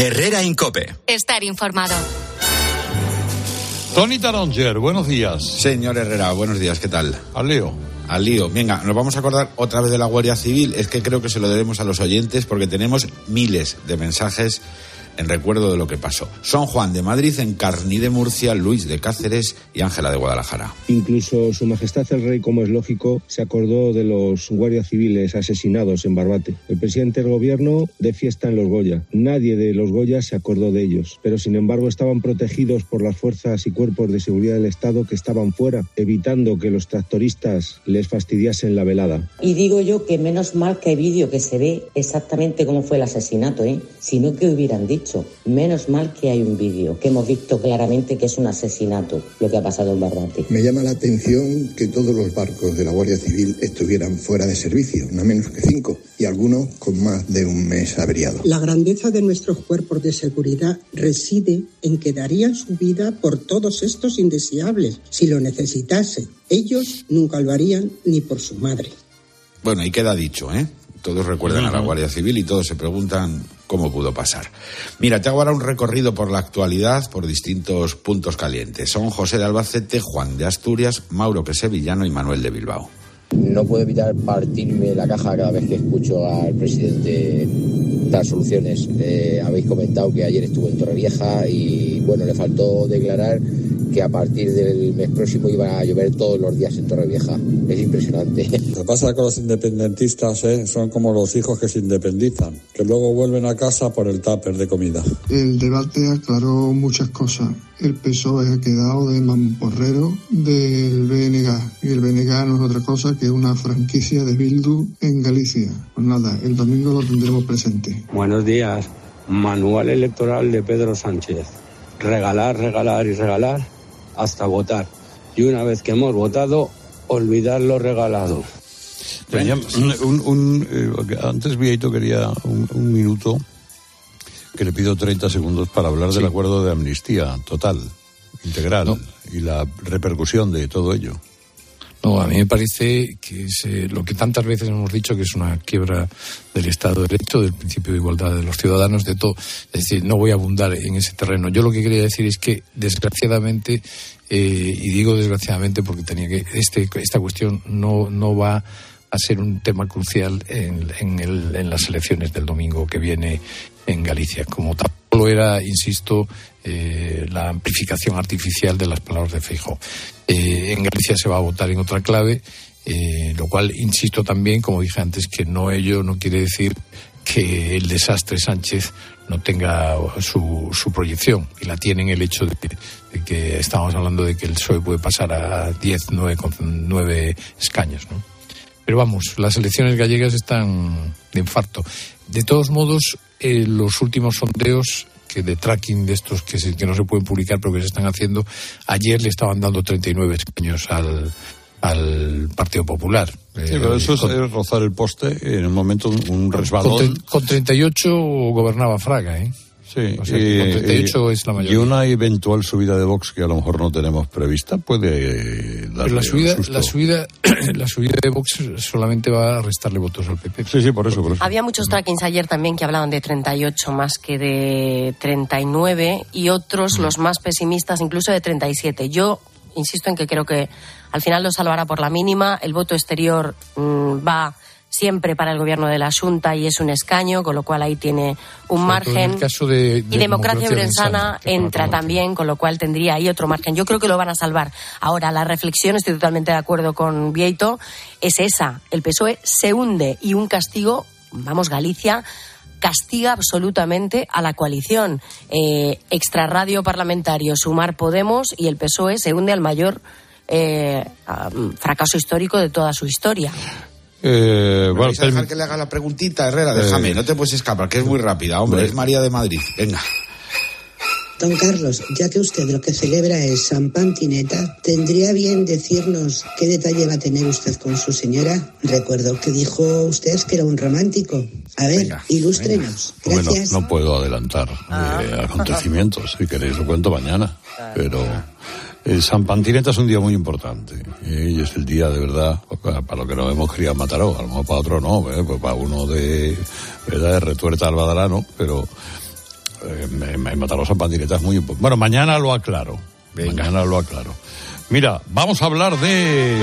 Herrera Incope. Estar informado. Tony Taronger, buenos días. Señor Herrera, buenos días, ¿qué tal? Al lío. Al lío. Venga, nos vamos a acordar otra vez de la Guardia Civil. Es que creo que se lo debemos a los oyentes porque tenemos miles de mensajes en recuerdo de lo que pasó. Son Juan de Madrid, Encarní de Murcia, Luis de Cáceres y Ángela de Guadalajara. Incluso Su Majestad el Rey, como es lógico, se acordó de los guardias civiles asesinados en Barbate. El presidente del gobierno de fiesta en los Goya. Nadie de los Goya se acordó de ellos, pero sin embargo estaban protegidos por las fuerzas y cuerpos de seguridad del Estado que estaban fuera, evitando que los tractoristas les fastidiasen la velada. Y digo yo que menos mal que hay vídeo que se ve exactamente cómo fue el asesinato, ¿eh? Si no, ¿qué hubieran dicho? Menos mal que hay un vídeo, que hemos visto claramente que es un asesinato lo que ha pasado en Barbate. Me llama la atención que todos los barcos de la Guardia Civil estuvieran fuera de servicio, no menos que cinco, y algunos con más de un mes averiado. La grandeza de nuestros cuerpos de seguridad reside en que darían su vida por todos estos indeseables si lo necesitase. Ellos nunca lo harían ni por su madre. Bueno, y queda dicho, ¿eh? todos recuerdan a la Guardia Civil y todos se preguntan cómo pudo pasar. Mira, te hago ahora un recorrido por la actualidad, por distintos puntos calientes. Son José de Albacete, Juan de Asturias, Mauro Sevillano y Manuel de Bilbao. No puedo evitar partirme la caja cada vez que escucho al presidente dar soluciones. Eh, habéis comentado que ayer estuvo en Torrevieja y bueno, le faltó declarar que a partir del mes próximo iba a llover todos los días en Torrevieja. Es impresionante. <laughs> Lo que pasa con los independentistas ¿eh? son como los hijos que se independizan, que luego vuelven a casa por el tupper de comida. El debate aclaró muchas cosas. El PSOE ha quedado de mamporrero del BNG y el BNG no es otra cosa que una franquicia de Bildu en Galicia. Pues nada, el domingo lo tendremos presente. Buenos días. Manual electoral de Pedro Sánchez. Regalar, regalar y regalar hasta votar. Y una vez que hemos votado, olvidar lo regalado. un, eh, antes Vieito quería un, minuto que le pido 30 segundos para hablar del acuerdo de amnistía total, integral y la repercusión de todo ello. No, a mí me parece que es eh, lo que tantas veces hemos dicho que es una quiebra del Estado de Derecho, del principio de igualdad de los ciudadanos, de todo. Es decir, no voy a abundar en ese terreno. Yo lo que quería decir es que, desgraciadamente, eh, y digo desgraciadamente porque tenía que este, esta cuestión no, no va a ser un tema crucial en, en, el, en las elecciones del domingo que viene en Galicia, como tampoco lo era, insisto, eh, la amplificación artificial de las palabras de Feijóo. Eh, en Galicia se va a votar en otra clave, eh, lo cual, insisto también, como dije antes, que no ello no quiere decir que el desastre Sánchez no tenga su, proyección y la tiene en el hecho de, que estamos hablando de que el PSOE puede pasar a 10, 9, 9 escaños. ¿no? Pero vamos, las elecciones gallegas están de infarto. De todos modos, los últimos sondeos que de tracking de estos que, que no se pueden publicar pero que se están haciendo, ayer le estaban dando 39 escaños al, al Partido Popular. Sí, pero eso es rozar el poste en un momento, un resbalón. Con, con 38 gobernaba Fraga, ¿eh? Sí, y, una eventual subida de Vox que a lo mejor no tenemos prevista puede darle la subida, la subida, <clears throat> la subida de Vox solamente va a restarle votos al PP. Sí, sí, por eso, por eso. Había muchos trackings ayer también que hablaban de 38 más que de 39 y otros, los más pesimistas, incluso de 37. Yo insisto en que creo que al final lo salvará por la mínima. El voto exterior mm, va siempre para el gobierno de la Junta y es un escaño, con lo cual ahí tiene un margen. y Democracia Brensana entra también, con lo cual tendría ahí otro margen. Yo creo que lo van a salvar. Ahora, la reflexión, estoy totalmente de acuerdo con Vieito, es esa. El PSOE se hunde y un castigo, vamos, Galicia castiga absolutamente a la coalición. Eh, extrarradio parlamentario, sumar Podemos y el PSOE se hunde al mayor eh, fracaso histórico de toda su historia. Eh, bueno, dejar que le haga la preguntita, Herrera? Eh, Déjame, no te puedes escapar, que es muy rápida, hombre. Es María de Madrid. Venga. Don Carlos, ya que usted lo que celebra es San Pantineta, ¿tendría bien decirnos qué detalle va a tener usted con su señora? Recuerdo que dijo usted que era un romántico. A ver, ilústrenos. Gracias. Bueno, no puedo adelantar ah. acontecimientos. Si queréis lo cuento mañana. Pero el San Pantineta es un día muy importante ¿eh? y es el día de verdad para lo que nos hemos criado en Mataró, a lo mejor para otro no, ¿eh? pues para uno de, ¿verdad? de retuerta al badalano, pero eh, en Mataró San Pantineta es muy importante. Bueno, mañana lo aclaro, mañana lo aclaro. Mira, vamos a hablar de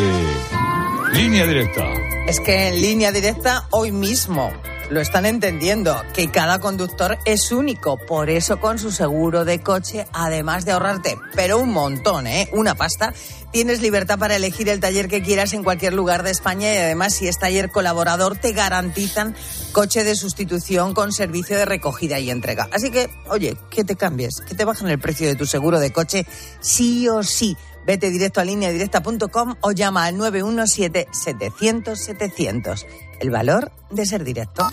línea directa. Es que en línea directa hoy mismo lo están entendiendo, que cada conductor es único, por eso con su seguro de coche, además de ahorrarte, pero un montón, ¿eh? Una pasta, tienes libertad para elegir el taller que quieras en cualquier lugar de España y además si es taller colaborador te garantizan coche de sustitución con servicio de recogida y entrega. Así que, oye, que te cambies, que te bajen el precio de tu seguro de coche sí o sí. Vete directo a lineadirecta.com o llama al 917-700-700. El valor de ser directo.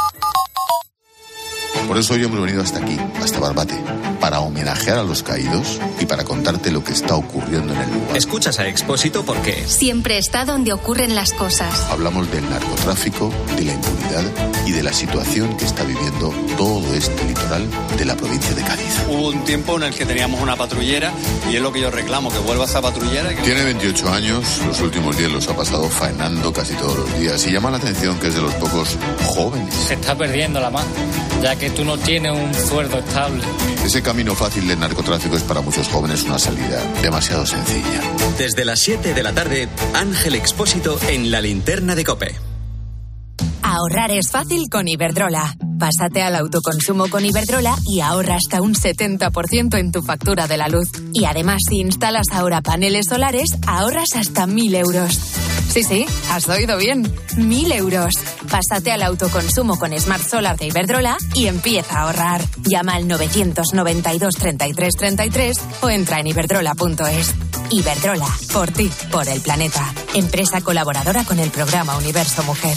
Por eso hoy hemos venido hasta aquí, hasta Barbate para homenajear a los caídos y para contarte lo que está ocurriendo en el lugar. Escuchas a Expósito porque Siempre está donde ocurren las cosas. Hablamos del narcotráfico, de la impunidad y de la situación que está viviendo todo este litoral de la provincia de Cádiz. Hubo un tiempo en el que teníamos una patrullera y es lo que yo reclamo, que vuelva esa patrullera. Que... Tiene 28 años, los últimos días los ha pasado faenando casi todos los días y llama la atención que es de los pocos jóvenes. Se está perdiendo la mano, ya que tú no tienes un sueldo estable. Ese camino fácil del narcotráfico es para muchos jóvenes una salida demasiado sencilla. desde las 7 de la tarde, Ángel Expósito en la linterna de Cope. Ahorrar es fácil con Iberdrola. Pásate al autoconsumo con Iberdrola y ahorra hasta un 70% en tu factura de la luz. Y además, si instalas ahora paneles solares, ahorras hasta 1.000 euros. Sí, sí, has oído bien. 1.000 euros. Pásate al autoconsumo con Smart Solar de Iberdrola y empieza a ahorrar. Llama al 992 33 33 o entra en iberdrola.es. Iberdrola, por ti, por el planeta. Empresa colaboradora con el programa Universo Mujer.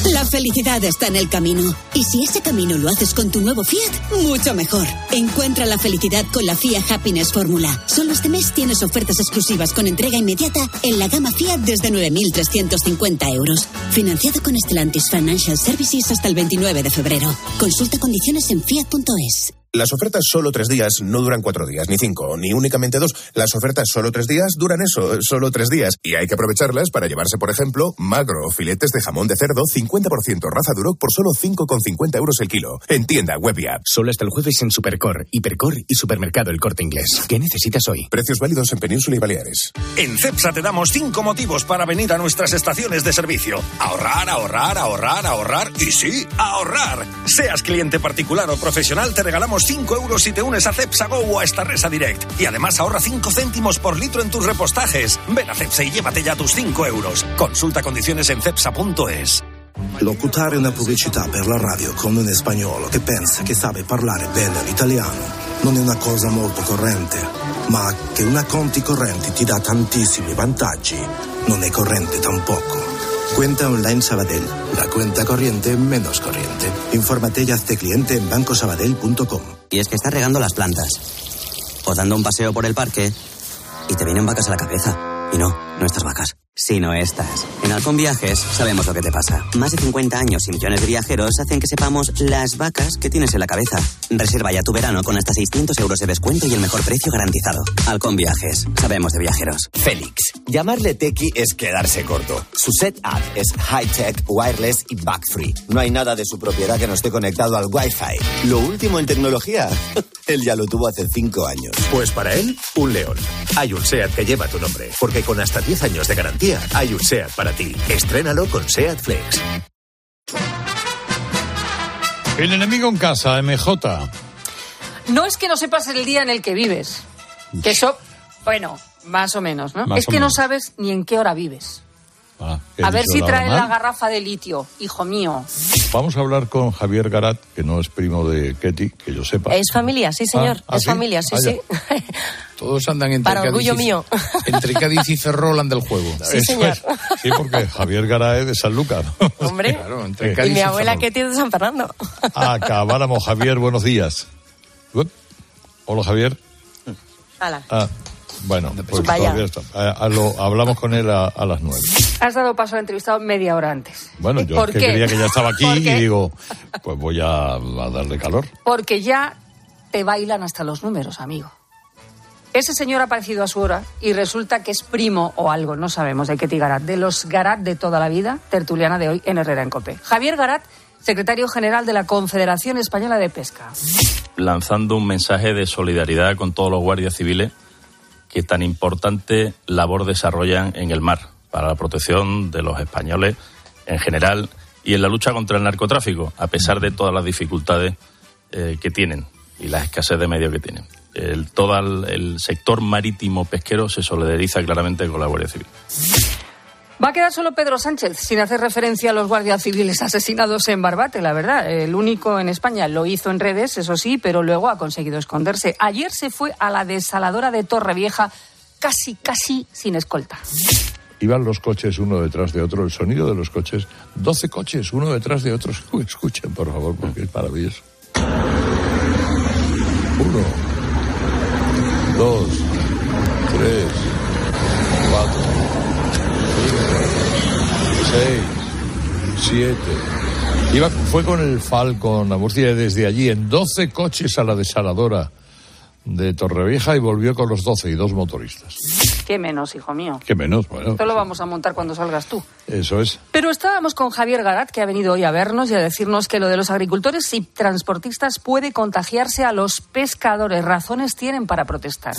La felicidad está en el camino. Y si ese camino lo haces con tu nuevo Fiat, mucho mejor. Encuentra la felicidad con la Fiat Happiness Fórmula. Solo este mes tienes ofertas exclusivas con entrega inmediata en la gama Fiat desde 9.350 euros. Financiado con Stellantis Financial Services hasta el 29 de febrero. Consulta condiciones en fiat.es. Las ofertas solo tres días no duran cuatro días, ni cinco, ni únicamente dos. Las ofertas solo tres días duran eso, solo tres días. Y hay que aprovecharlas para llevarse, por ejemplo, magro, filetes de jamón de cerdo, 50% raza Duroc por solo 5,50 euros el kilo. En tienda, web y app. Solo hasta el jueves en Supercor, Hipercor y Supermercado El Corte Inglés. ¿Qué necesitas hoy? Precios válidos en Península y Baleares. En CEPSA te damos cinco motivos para venir a nuestras estaciones de servicio. Ahorrar, ahorrar, ahorrar, ahorrar y sí, ahorrar. Seas cliente particular o profesional, te regalamos 5 euros si te unes a Cepsa Go o a esta Resa Direct. Y además ahorra 5 céntimos por litro en tus repostajes. Ven a Cepsa y llévate ya tus 5 euros. Consulta condiciones en cepsa.es. Locutare una pubblicità per la radio con un spagnolo che pensa che sabe parlare bene l'italiano non è una cosa molto corrente, ma che una conti correnti ti dà tantissimi vantaggi non è corrente tampoco. Cuenta online Sabadell, la cuenta corriente menos corriente. Infórmate y hazte cliente en bancosabadell.com. Y es que estás regando las plantas, o dando un paseo por el parque, y te vienen vacas a la cabeza. Y no, no estas vacas, sino estas. En Halcón Viajes sabemos lo que te pasa. Más de 50 años y millones de viajeros hacen que sepamos las vacas que tienes en la cabeza. Reserva ya tu verano con hasta 600 euros de descuento y el mejor precio garantizado. Halcón Viajes, sabemos de viajeros. Félix. Llamarle tequi es quedarse corto. Su setup es high-tech, wireless y bug-free. No hay nada de su propiedad que no esté conectado al Wi-Fi. Lo último en tecnología, <laughs> él ya lo tuvo hace 5 años. Pues para él, un león. Hay un SEAT que lleva tu nombre, porque con hasta 10 años de garantía, hay un SEAT para ti. Estrénalo con SEAT Flex. El enemigo en casa, MJ. No es que no sepas el día en el que vives. Que eso, bueno, más o menos, ¿no? Más es que no sabes ni en qué hora vives. Ah, ¿he A ver si traen hora la mal? garrafa de litio, hijo mío. Vamos a hablar con Javier Garat, que no es primo de Ketty, que yo sepa. Es familia, sí, señor. Ah, ¿ah, es sí? familia, sí, Ah, sí. <laughs> Todos andan entre Para Cádiz orgullo y- mío. Entre Cádiz y Ferrol anda el juego. Sí, señor. Sí, porque Javier Garat es de Sanlúcar. Hombre. Claro, entre Cádiz Y mi y abuela Ferrol. que tiene de San Fernando. Acabáramos, Javier, buenos días. Hola, Javier. Hala. Bueno, pues Vaya. todavía está. Lo- hablamos con él a, a las nueve. Has dado paso al entrevistado media hora antes. Bueno, yo ¿Por es que qué? creía que ya estaba aquí ¿Por y digo, pues voy a, a darle calor. Porque ya te bailan hasta los números, amigo. Ese señor ha aparecido a su hora y resulta que es primo o algo, no sabemos de qué Garat, de los Garat de toda la vida, tertuliana de hoy en Herrera en Cope. Javier Garat, secretario general de la Confederación Española de Pesca. lanzando un mensaje de solidaridad con todos los guardias civiles que tan importante labor desarrollan en el mar para la protección de los españoles en general y en la lucha contra el narcotráfico, a pesar de todas las dificultades eh, que tienen y la escasez de medios que tienen. El, todo el, el sector marítimo pesquero se solidariza claramente con la Guardia Civil. Va a quedar solo Pedro Sánchez, sin hacer referencia a los guardias civiles asesinados en Barbate, la verdad. El único en España lo hizo en redes, eso sí, pero luego ha conseguido esconderse. Ayer se fue a la desaladora de Torrevieja, casi, casi sin escolta. Iban los coches uno detrás de otro, el sonido de los coches, 12 coches uno detrás de otro. <laughs> Escuchen, por favor, porque es maravilloso. Uno, dos, 6, 7. Iba, fue con el Falcon a Murcia desde allí en 12 coches a la desaladora de Torrevieja y volvió con los 12 y dos motoristas. Qué menos, hijo mío. Qué menos, bueno. Esto lo vamos a montar cuando salgas tú. Eso es. Pero estábamos con Javier Garat, que ha venido hoy a vernos y a decirnos que lo de los agricultores y transportistas puede contagiarse a los pescadores. Razones tienen para protestar.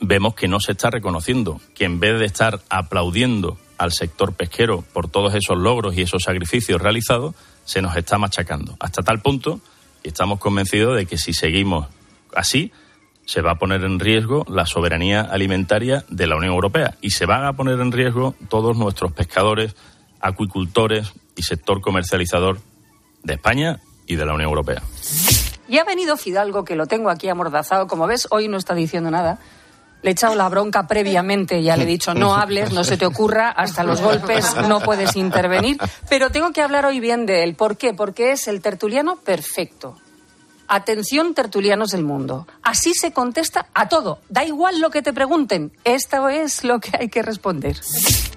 Vemos que no se está reconociendo, que en vez de estar aplaudiendo al sector pesquero por todos esos logros y esos sacrificios realizados, se nos está machacando. Hasta tal punto, y estamos convencidos de que si seguimos así, se va a poner en riesgo la soberanía alimentaria de la Unión Europea y se van a poner en riesgo todos nuestros pescadores, acuicultores y sector comercializador de España y de la Unión Europea. Y ha venido Fidalgo, que lo tengo aquí amordazado. Como ves, hoy no está diciendo nada. Le he echado la bronca previamente, ya le he dicho, no hables, no se te ocurra, hasta los golpes no puedes intervenir. Pero tengo que hablar hoy bien de él. ¿Por qué? Porque es el tertuliano perfecto. Atención, tertulianos del mundo. Así se contesta a todo. Da igual lo que te pregunten. Esto es lo que hay que responder.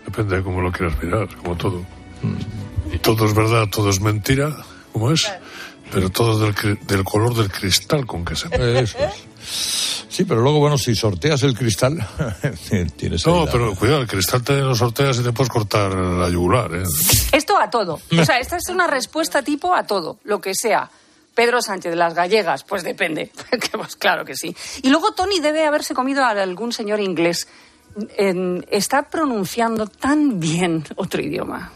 Depende de cómo lo quieras mirar, como todo. Todo es verdad, todo es mentira, como es, pero todo del, del color del cristal con que se ve. Eso es. Sí, pero luego, bueno, si sorteas el cristal, <laughs> tienes No, pero cuidado, el cristal te lo sorteas y te puedes cortar la yugular, ¿eh? Esto a todo. O sea, esta es una respuesta tipo a todo, lo que sea. Pedro Sánchez, las gallegas, pues depende. <laughs> pues claro que sí. Y luego Tony debe haberse comido a algún señor inglés. Está pronunciando tan bien otro idioma.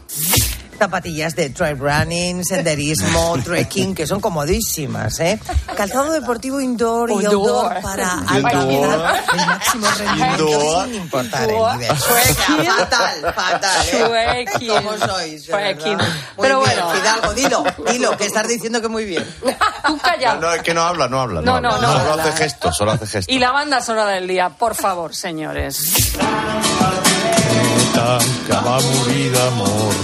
Zapatillas de trail running, senderismo, <laughs> trekking, que son comodísimas, ¿eh? Calzado deportivo indoor y outdoor para <laughs> alcanzar el máximo rendimiento sin importar el nivel. <laughs> Fatal, fatal, ¿eh? Trekking. ¿Cómo sois? de Pero bien, bueno. Fidalgo, dilo, dilo, que estás diciendo que muy bien. Tú calla. No, es que no habla, no habla. No, no, no Solo habla. hace gestos, solo hace gestos. Y la banda sonora del día, por favor, señores. Tanca va a morir d'amor.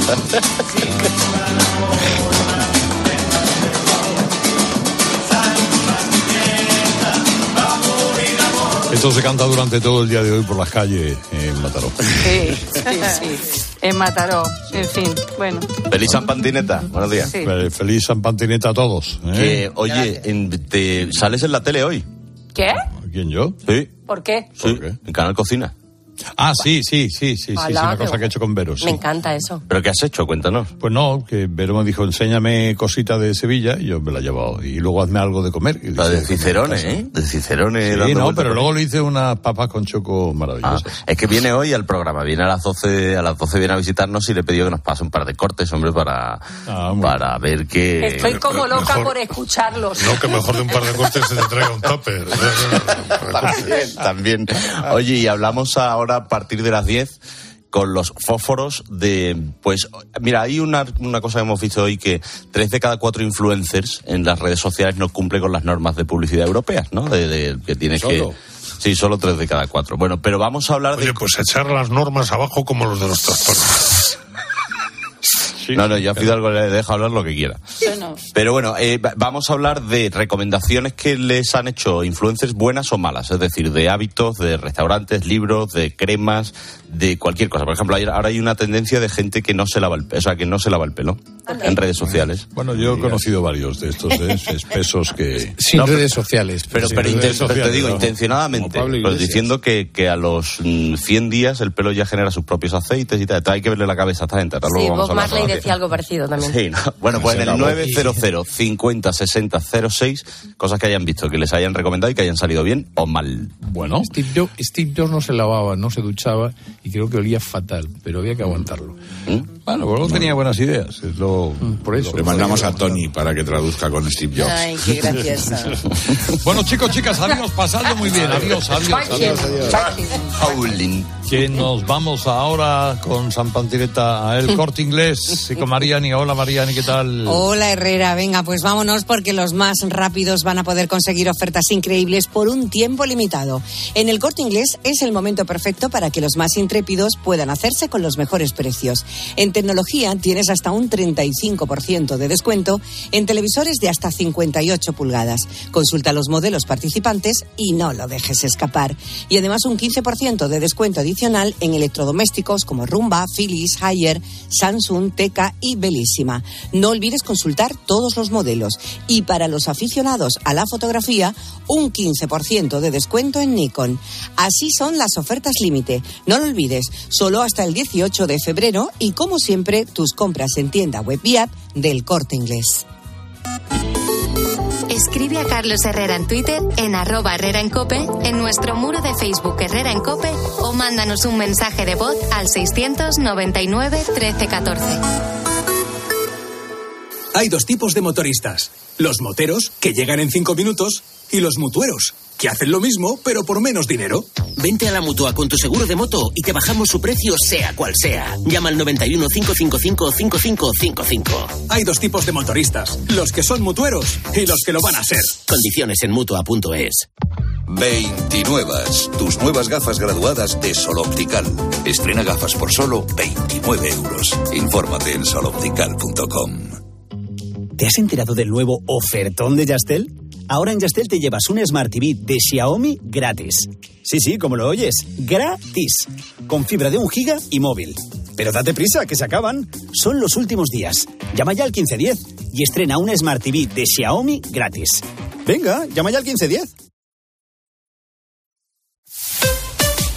Esto se canta durante todo el día de hoy por las calles en Mataró. Sí, sí, sí. En Mataró. En fin, bueno. Feliz San Pantineta, buenos días. Sí. Feliz San Pantineta a todos. ¿eh? Que, oye, en- te sales en la tele hoy. ¿Qué? ¿Quién yo? Sí, ¿Por qué? sí, en Canal Cocina. Ah, sí, sí, sí, sí, sí, sí, Alá, una qué cosa que he hecho con Vero. sí. Me encanta eso. ¿Pero qué has hecho? Cuéntanos. Pues no, que Vero me dijo, enséñame cosita de Sevilla y yo me la he llevado. Y luego hazme algo de comer. Y La de dije, Cicerone, ¿eh? De Cicerone. Sí, no, pero luego le hice unas papas con choco Ah, maravillosas. es que viene hoy al programa, viene a las 12, a las 12 viene a visitarnos y le he pedido que nos pase un par de cortes, hombre, para, Ah, para ver que... Estoy como loca mejor- por escucharlos. No, que mejor de un par de cortes se te traiga un tupper. <laughs> También, también. Oye, y hablamos ahora a partir de las 10 con los fósforos de, pues, mira, hay una, una cosa que hemos visto hoy que tres de cada cuatro influencers en las redes sociales no cumplen con las normas de publicidad europeas, ¿no? De, de- que tienes ¿Solo? que... Sí, solo tres de cada cuatro. Bueno, pero vamos a hablar Oye, de... pues echar las normas abajo como los de los transportes. <laughs> No, no, yo a Fidalgo le dejo hablar lo que quiera. Pero bueno, eh, vamos a hablar de recomendaciones que les han hecho influencers buenas o malas, es decir, de hábitos, de restaurantes, libros, de cremas, de cualquier cosa. Por ejemplo, ahora hay una tendencia de gente que no se lava el, o sea, que no se lava el pelo en redes sociales. Bueno, yo he conocido eh, varios de estos ¿eh? <laughs> espesos que sin redes sociales, pero, pero, te digo no. intencionadamente, pues, diciendo que, que, a los mm, 100 días el pelo ya genera sus propios aceites y tal. Hay que verle la cabeza a esta gente. Sí, vamos Bob Marley decía algo parecido también. Sí, bueno, pues en el 9 600 50 60 06, cosas que hayan visto, que les hayan recomendado y que hayan salido bien o mal. Bueno. Steve Jobs, no se lavaba, no se duchaba y creo que olía fatal, pero había que mm. aguantarlo. ¿Mm? Bueno, pues luego tenía buenas ideas. Es lo, mm, Por eso. Le mandamos a Tony para que traduzca con Steve Jobs. Ay, qué graciosa. <laughs> bueno, chicos, chicas, adiós, pasando muy bien. Adiós, adiós. adiós, adiós que nos vamos ahora con San Pantireta a El Corte Inglés y con Mariani. Hola Mariani, ¿qué tal? Hola Herrera, venga, pues vámonos porque los más rápidos van a poder conseguir ofertas increíbles por un tiempo limitado. En el Corte Inglés es el momento perfecto para que los más intrépidos puedan hacerse con los mejores precios. En tecnología tienes hasta un 35% de descuento en televisores de hasta 58 pulgadas. Consulta los modelos participantes y no lo dejes escapar. Y además un 15% de descuento adicional en electrodomésticos como Rumba, Philips, Haier, Samsung, Teca y Belísima. No olvides consultar todos los modelos. Y para los aficionados a la fotografía, un 15% de descuento en Nikon. Así son las ofertas límite. No lo olvides, solo hasta el 18 de febrero y como siempre, tus compras en tienda web y app del corte inglés. Escribe a Carlos Herrera en Twitter, en arroba Herrera en Cope, en nuestro muro de Facebook Herrera en Cope o mándanos un mensaje de voz al 699 1314. Hay dos tipos de motoristas. Los moteros, que llegan en cinco minutos, y los mutueros, que hacen lo mismo, pero por menos dinero. Vente a la mutua con tu seguro de moto y te bajamos su precio, sea cual sea. Llama al 91 555 5555. Hay dos tipos de motoristas: los que son mutueros y los que lo van a ser. Condiciones en mutua.es. 29. Tus nuevas gafas graduadas de Sol Optical. Estrena gafas por solo 29 euros. Infórmate en soloptical.com. ¿Te has enterado del nuevo ofertón de Yastel? Ahora en Yastel te llevas un Smart TV de Xiaomi gratis. Sí, sí, como lo oyes, gratis. Con fibra de un giga y móvil. Pero date prisa, que se acaban. Son los últimos días. Llama ya al 1510 y estrena un Smart TV de Xiaomi gratis. Venga, llama ya al 1510.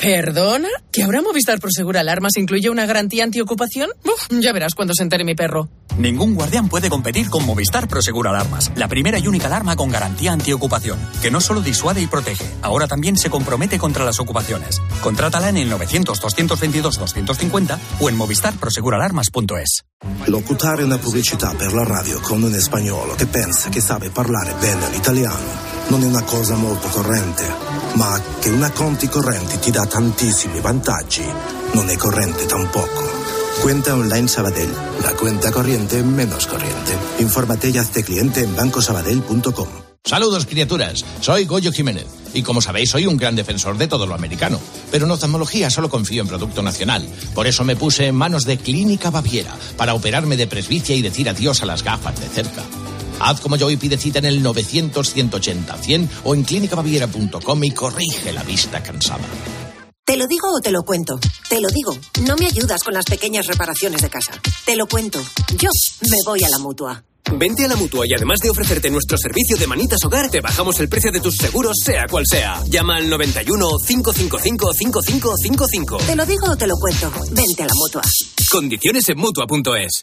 ¿Perdona? ¿Que ahora Movistar Prosegur Alarmas incluye una garantía antiocupación? Uf, ya verás cuando se entere mi perro. Ningún guardián puede competir con Movistar Prosegur Alarmas, la primera y única alarma con garantía antiocupación, que no solo disuade y protege, ahora también se compromete contra las ocupaciones. Contrátala en el 900-222-250 o en movistarproseguralarmas.es. Locutare una pubblicità per la radio con un spagnolo che pensa che sabe parlare bene l'italiano non è una cosa molto corrente, ma che una conti correnti ti dà tantissimi vantaggi non è corrente tampoco. Cuenta online Sabadell, la cuenta corriente menos corriente. Infórmate y hazte cliente en bancosabadell.com. Saludos, criaturas. Soy Goyo Jiménez. Y como sabéis, soy un gran defensor de todo lo americano. Pero en oftalmología solo confío en producto nacional. Por eso me puse en manos de Clínica Baviera para operarme de presbicia y decir adiós a las gafas de cerca. Haz como yo y pide cita en el 900-180-100 o en clínicabaviera.com y corrige la vista cansada. ¿Te lo digo o te lo cuento? Te lo digo. No me ayudas con las pequeñas reparaciones de casa. Te lo cuento. Yo me voy a la mutua. Vente a la mutua y además de ofrecerte nuestro servicio de manitas hogar, te bajamos el precio de tus seguros, sea cual sea. Llama al 91 555 5555. ¿Te lo digo o te lo cuento? Vente a la mutua. Condiciones en mutua.es.